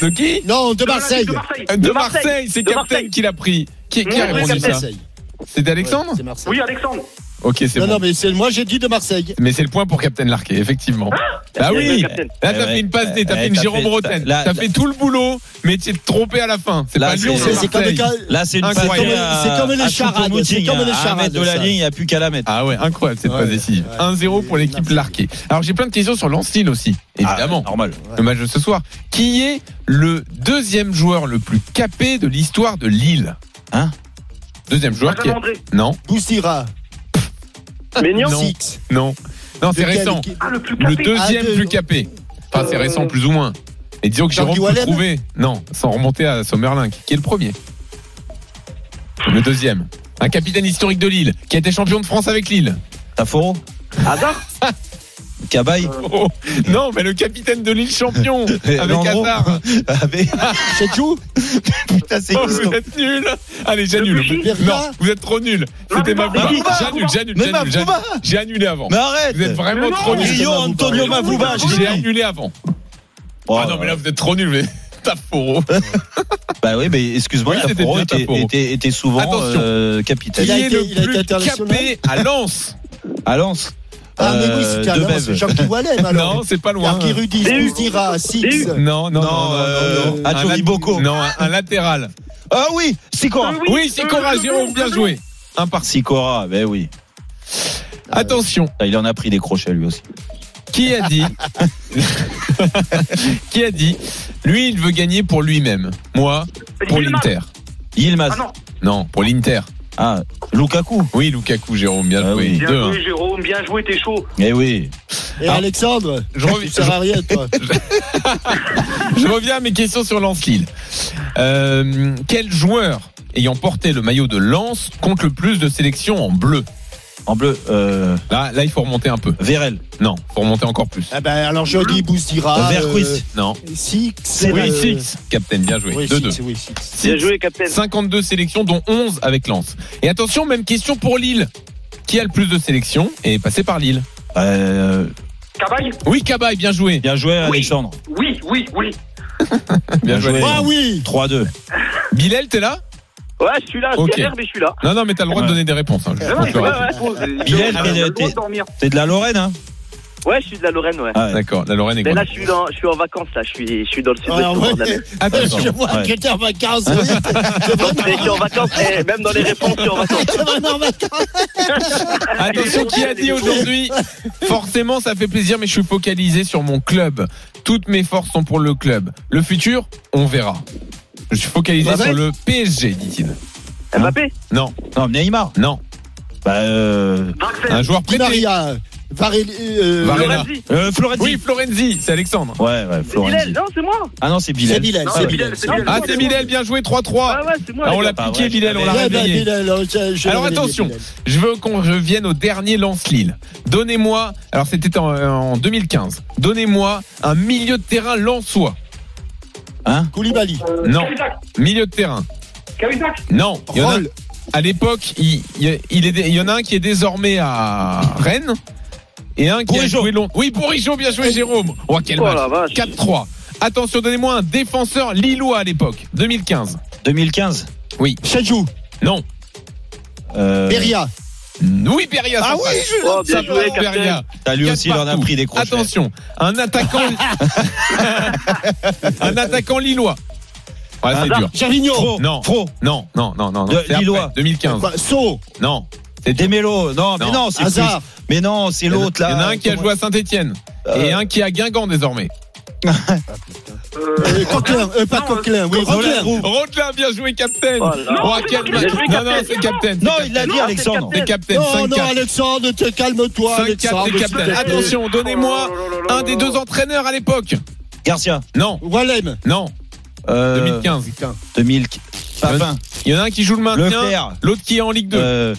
De qui Non, de De Marseille. l'Olympique De Marseille. De De Marseille, Marseille. c'est De Captain Marseille. qui l'a pris. Qui, qui a répondu ça Marseille. C'était Alexandre Ouais, c'est Marseille. Oui, Alexandre. Ok, c'est Non, bon. non, mais c'est moi j'ai dit de Marseille. Mais c'est le point pour Captain Larquet, effectivement. bah Bien oui. Là, t'as Eh fait une passe D, t'as Eh, fait une Jérôme là- T'as fait tout le boulot, mais tu t'es trompé à la fin. C'est Là, pas Lyon, c'est- c'est C'est comme, Marseille. quand- Là, c'est une Incroyable. passe C'est comme- à- c'est comme les charades, c'est comme les charades, de la ligne, il n'y a plus qu'à la mettre. Ah ouais, incroyable cette passe décisive. ouais. 1-0 pour l'équipe. Larquet. Alors j'ai plein de questions sur Lens-Lille aussi, évidemment. Ah, normal. Le match de ce soir. Qui est le deuxième joueur le plus capé de l'histoire de Lille? Hein? Deuxième joueur qui est... Non, Boussira. Mignon non, Six. non. Non, c'est récent. Ah, le plus Le capé. deuxième Ah, plus capé. Enfin, c'est récent plus ou moins. Et disons que Jérôme peut trouver. Non, sans remonter à Sommerlin, qui est le premier. Le deuxième. Un capitaine historique de Lille, qui a été champion de France avec Lille. Taforo Hasard Cabaye Oh, non, mais le capitaine de l'île champion avec. Qatar. Avec- Chedjou Putain, c'est Oh, vous êtes nuls. Allez, j'annule. Non, vous êtes trop nuls. C'était mais J'annule, j'annule, j'annule. J'ai annulé avant. Mais arrête Vous êtes vraiment trop nuls. Rio Antonio Mavouba, J'ai annulé avant. Oh, Ah non, mais là, vous êtes trop nuls. mais- Taforo. Bah oui, mais excuse-moi, Oui, Taforo était, Taforo. était, était souvent euh, capitaine. Il a Qui est été- le il a été plus international capé à Lens À Lens Ah, mais oui, Euh, c'est Jean-Guy Wallem alors. Non, c'est pas loin. Yargi Rudi, Bouzira, Six. Non, non, non, Non, euh, Un Boko. Non, un, un latéral. Ah oui, Sikora. Oui, c'est Cora Jérôme, bien joué. Un par Sikora, ben oui. Attention, Ah, Il en a pris des crochets lui aussi. qui a dit Qui a dit Lui, il veut gagner pour lui-même. Moi, pour l'Inter. Yilmaz. Ah non. Non, pour l'Inter. Ah, Lukaku. Oui, Lukaku, Jérôme, bien Ah joué. oui. Bien Deux, joué, un. Jérôme, bien joué, t'es chaud. Eh oui. Et Ah. Alexandre, Je reviens- tu sers à rien, toi. Je reviens à mes questions sur Lens-Lille. Euh, quel joueur ayant porté le maillot de Lens compte le plus de sélections en bleu? En bleu, euh, Là, là, il faut remonter un peu. Vérel. Non, faut remonter encore plus. Ah ben, alors je dis Bouzira. Verquist. Non. Six. Oui, euh, Six. Captain, bien joué. Oui, 2-2. Six, oui, Six. Bien joué, Captain. 52 sélections, dont 11 avec Lens. Et attention, même question pour Lille. Qui a le plus de sélections et est passé par Lille Euh, Cabaye Oui, Cabaye, bien joué. bien joué, Alexandre. Oui, oui, oui. Bien joué. Ah oui 3-2. Bilal, t'es là? Ouais, je suis là, je Ok. galère, mais je suis là. Non, non, mais t'as le droit de donner des réponses. hein, Ouais, ouais, ouais, ouais. T'es- de dormir. T'es de la Lorraine, hein Ouais, je suis de la Lorraine, ouais. Ah ouais. D'accord, la Lorraine est Mais là, je suis, dans, je suis en vacances, là. Je suis, je suis dans le sud Ouais, en de vrai, Bordeaux. Attention. Je vois Ouais. que t'es en vacances. oui. Je suis en vacances, et même dans les réponses, je suis en vacances. En vacances. Attention, qui a dit aujourd'hui Forcément, ça fait plaisir, mais je suis focalisé sur mon club. Toutes mes forces sont pour le club. Le futur, on verra. Je suis focalisé Mbappé sur le PSG, dit-il. Mbappé Non, Non, Neymar. non. Bah, euh, Un joueur prêté. Maria. Varelli. euh, Varela. Euh, Florenzi. Oui, Florenzi, c'est Alexandre. Ouais, ouais, C'est Florenzi. Bilal, non, c'est moi. Ah non, c'est Bilal. C'est Bilal, c'est Bilal. Ah, c'est Bilal, bien joué, 3-3. Ah ouais, c'est moi. Ah, on l'a piqué, Bilal, on l'a bah, réveillé. Bilal, alors, je- je Alors l'avais dit, attention, je veux qu'on revienne au dernier Lance-Lille. Donnez-moi, alors c'était en, en 2015, donnez-moi un milieu de terrain lensois. Hein Koulibaly. Non, Cahuzac. milieu de terrain. Non, il y en a, à l'époque, il, il, il est, il y en a un qui est désormais à Rennes et un qui a Bourigeaud. joué long. Oui, Bourigeaud, bien joué Jérôme. Oh, quel match. la vache. 4-3. Attention, donnez-moi un défenseur lillois à l'époque, 2015. 2015. Oui. Chadjou. Non. Euh, Beria. Oui, Beria. Ah oui, je Oh, bien joué, Beria. T'as lui aussi, il en a pris des crochets. Attention, un attaquant, un attaquant lillois. Ouais, c'est Hazard. dur. Javignon. Fro. Non, Fro. non, non, non, non, non. De- c'est après, Lillois. 2015. Quoi, So. Non, c'est dur. Demélo. Non, mais Non. c'est Hazard. Mais non, c'est l'autre là. Il y en a un qui a joué à Saint-Etienne et Euh. un qui est à Guingamp désormais. Euh, Coquelin. Euh, pas Coquelin. Oui, Roquelin. Rotelin, bien joué, Captain. Oh là. Oh, quel match. Non, non, Captain. c'est Captain. Non, il l'a dit, Non, Alexandre. c'est Captain. Non, 5-4. non, Alexandre, te calme-toi, 5-4, Alexandre. c'est s'il Captain. Attention, donnez-moi un des deux entraîneurs à l'époque. Garcia. Non, Wallem. non, Euh, 2015. 2000. Papin. Il y en a un qui joue le maintien, l'autre qui est en Ligue 2. Euh,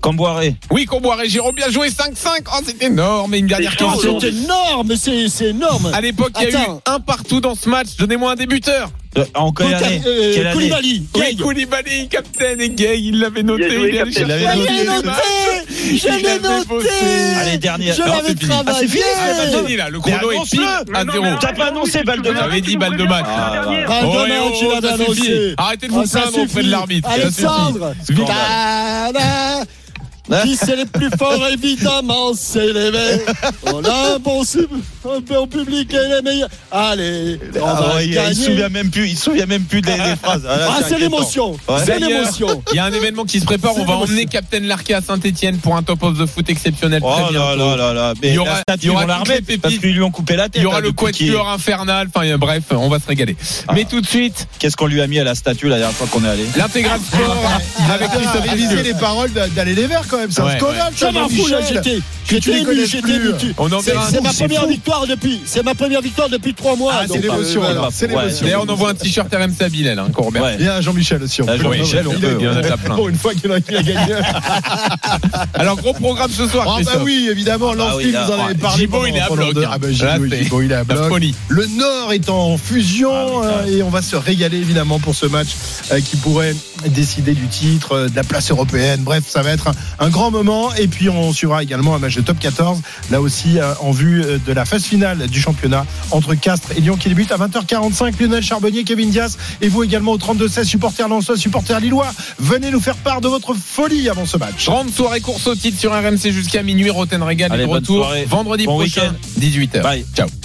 Camboiré. Oui, Comboiré, Jérôme, bien joué, 5-5. Oh, c'est énorme. Et une dernière Oh, question. c'est énorme, c'est énorme. À l'époque, il y a eu un partout dans ce match. Donnez-moi un débuteur. Euh, En quelle année euh, Quelle année Koulibaly. Oui, Gay. Koulibaly, Captain et Gay, il l'avait noté. Bien joué, il Il deuxième noté. Je Il l'ai noté. Allez, dernière. Je l'avais c'est fini. Ah, c'est travaillé fini, Ah, bah, fini, là. Le chrono est pile à zéro. T'as pas annoncé balle de J'avais match dit balle de match. Ah, Balle de Oh, match, il annoncé. Arrêtez de vous Ah, plaindre auprès de l'arbitre. Alexandre. Ta-da. Qui c'est les plus forts, évidemment, c'est les mecs. On a un bon, sub- un bon public et les meilleurs. Allez, on Ah va ouais, il, il se souvient même plus, il se souvient même plus des, des phrases. Ah, là, Ah, c'est l'émotion. Ouais. C'est l'émotion. Il y a un événement qui se prépare. On va emmener Captain Larquet à Saint-Etienne pour un top of the foot exceptionnel. très Oh là bientôt. là là là. Mais Il y aura- la statue, il y aura on la toutes remet les pépites. parce qu'ils lui ont coupé la tête. Il y aura là, le quatuor infernal. Enfin, euh, bref, on va se régaler. Ah. Mais tout de suite, Qu'est-ce qu'on lui a mis à la statue la dernière fois qu'on est allé? L'intégral sport avec Christophe les paroles d'aller les verts quand même. même. C'est un scandale, ça, Je m'en Jean-Michel. j'étais- j'étais ému, j'étais ému. C'est ma première victoire depuis. C'est ma première victoire depuis trois mois. Ah, c'est l'émotion. C'est l'émotion. D'ailleurs, on envoie un t-shirt RMC à Bilal, hein, qu'on remercie. Il y a un Jean-Michel aussi. Ah, Jean-Michel, on peut, il y en a plein. Pour une fois qu'il a gagné. Alors, gros programme ce soir, Ah bah oui, évidemment, Ah bah là, vous en avez parlé. Gibo, il est à bloc, hein. Ah bah Gibo, il est à bloc. folie. Le Nord est en fusion euh, et on va se régaler évidemment pour ce match euh, qui pourrait décider du titre, euh, de la place européenne. Bref, ça va être un, un grand moment. Et puis on suivra également un match de top 14, là aussi euh, en vue euh, de la phase finale du championnat entre Castres et Lyon qui débute à 20h45. Lionel Charbonnier, Kevin Diaz et vous également au 32-16, supporters lensois, supporters lillois. Venez nous faire part de votre folie avant ce match. Grande soirée course au titre sur RMC jusqu'à minuit. Roten Régal est Allez, de bonne retour soirée. vendredi Bon prochain, week-end. 18h. Bye. Ciao.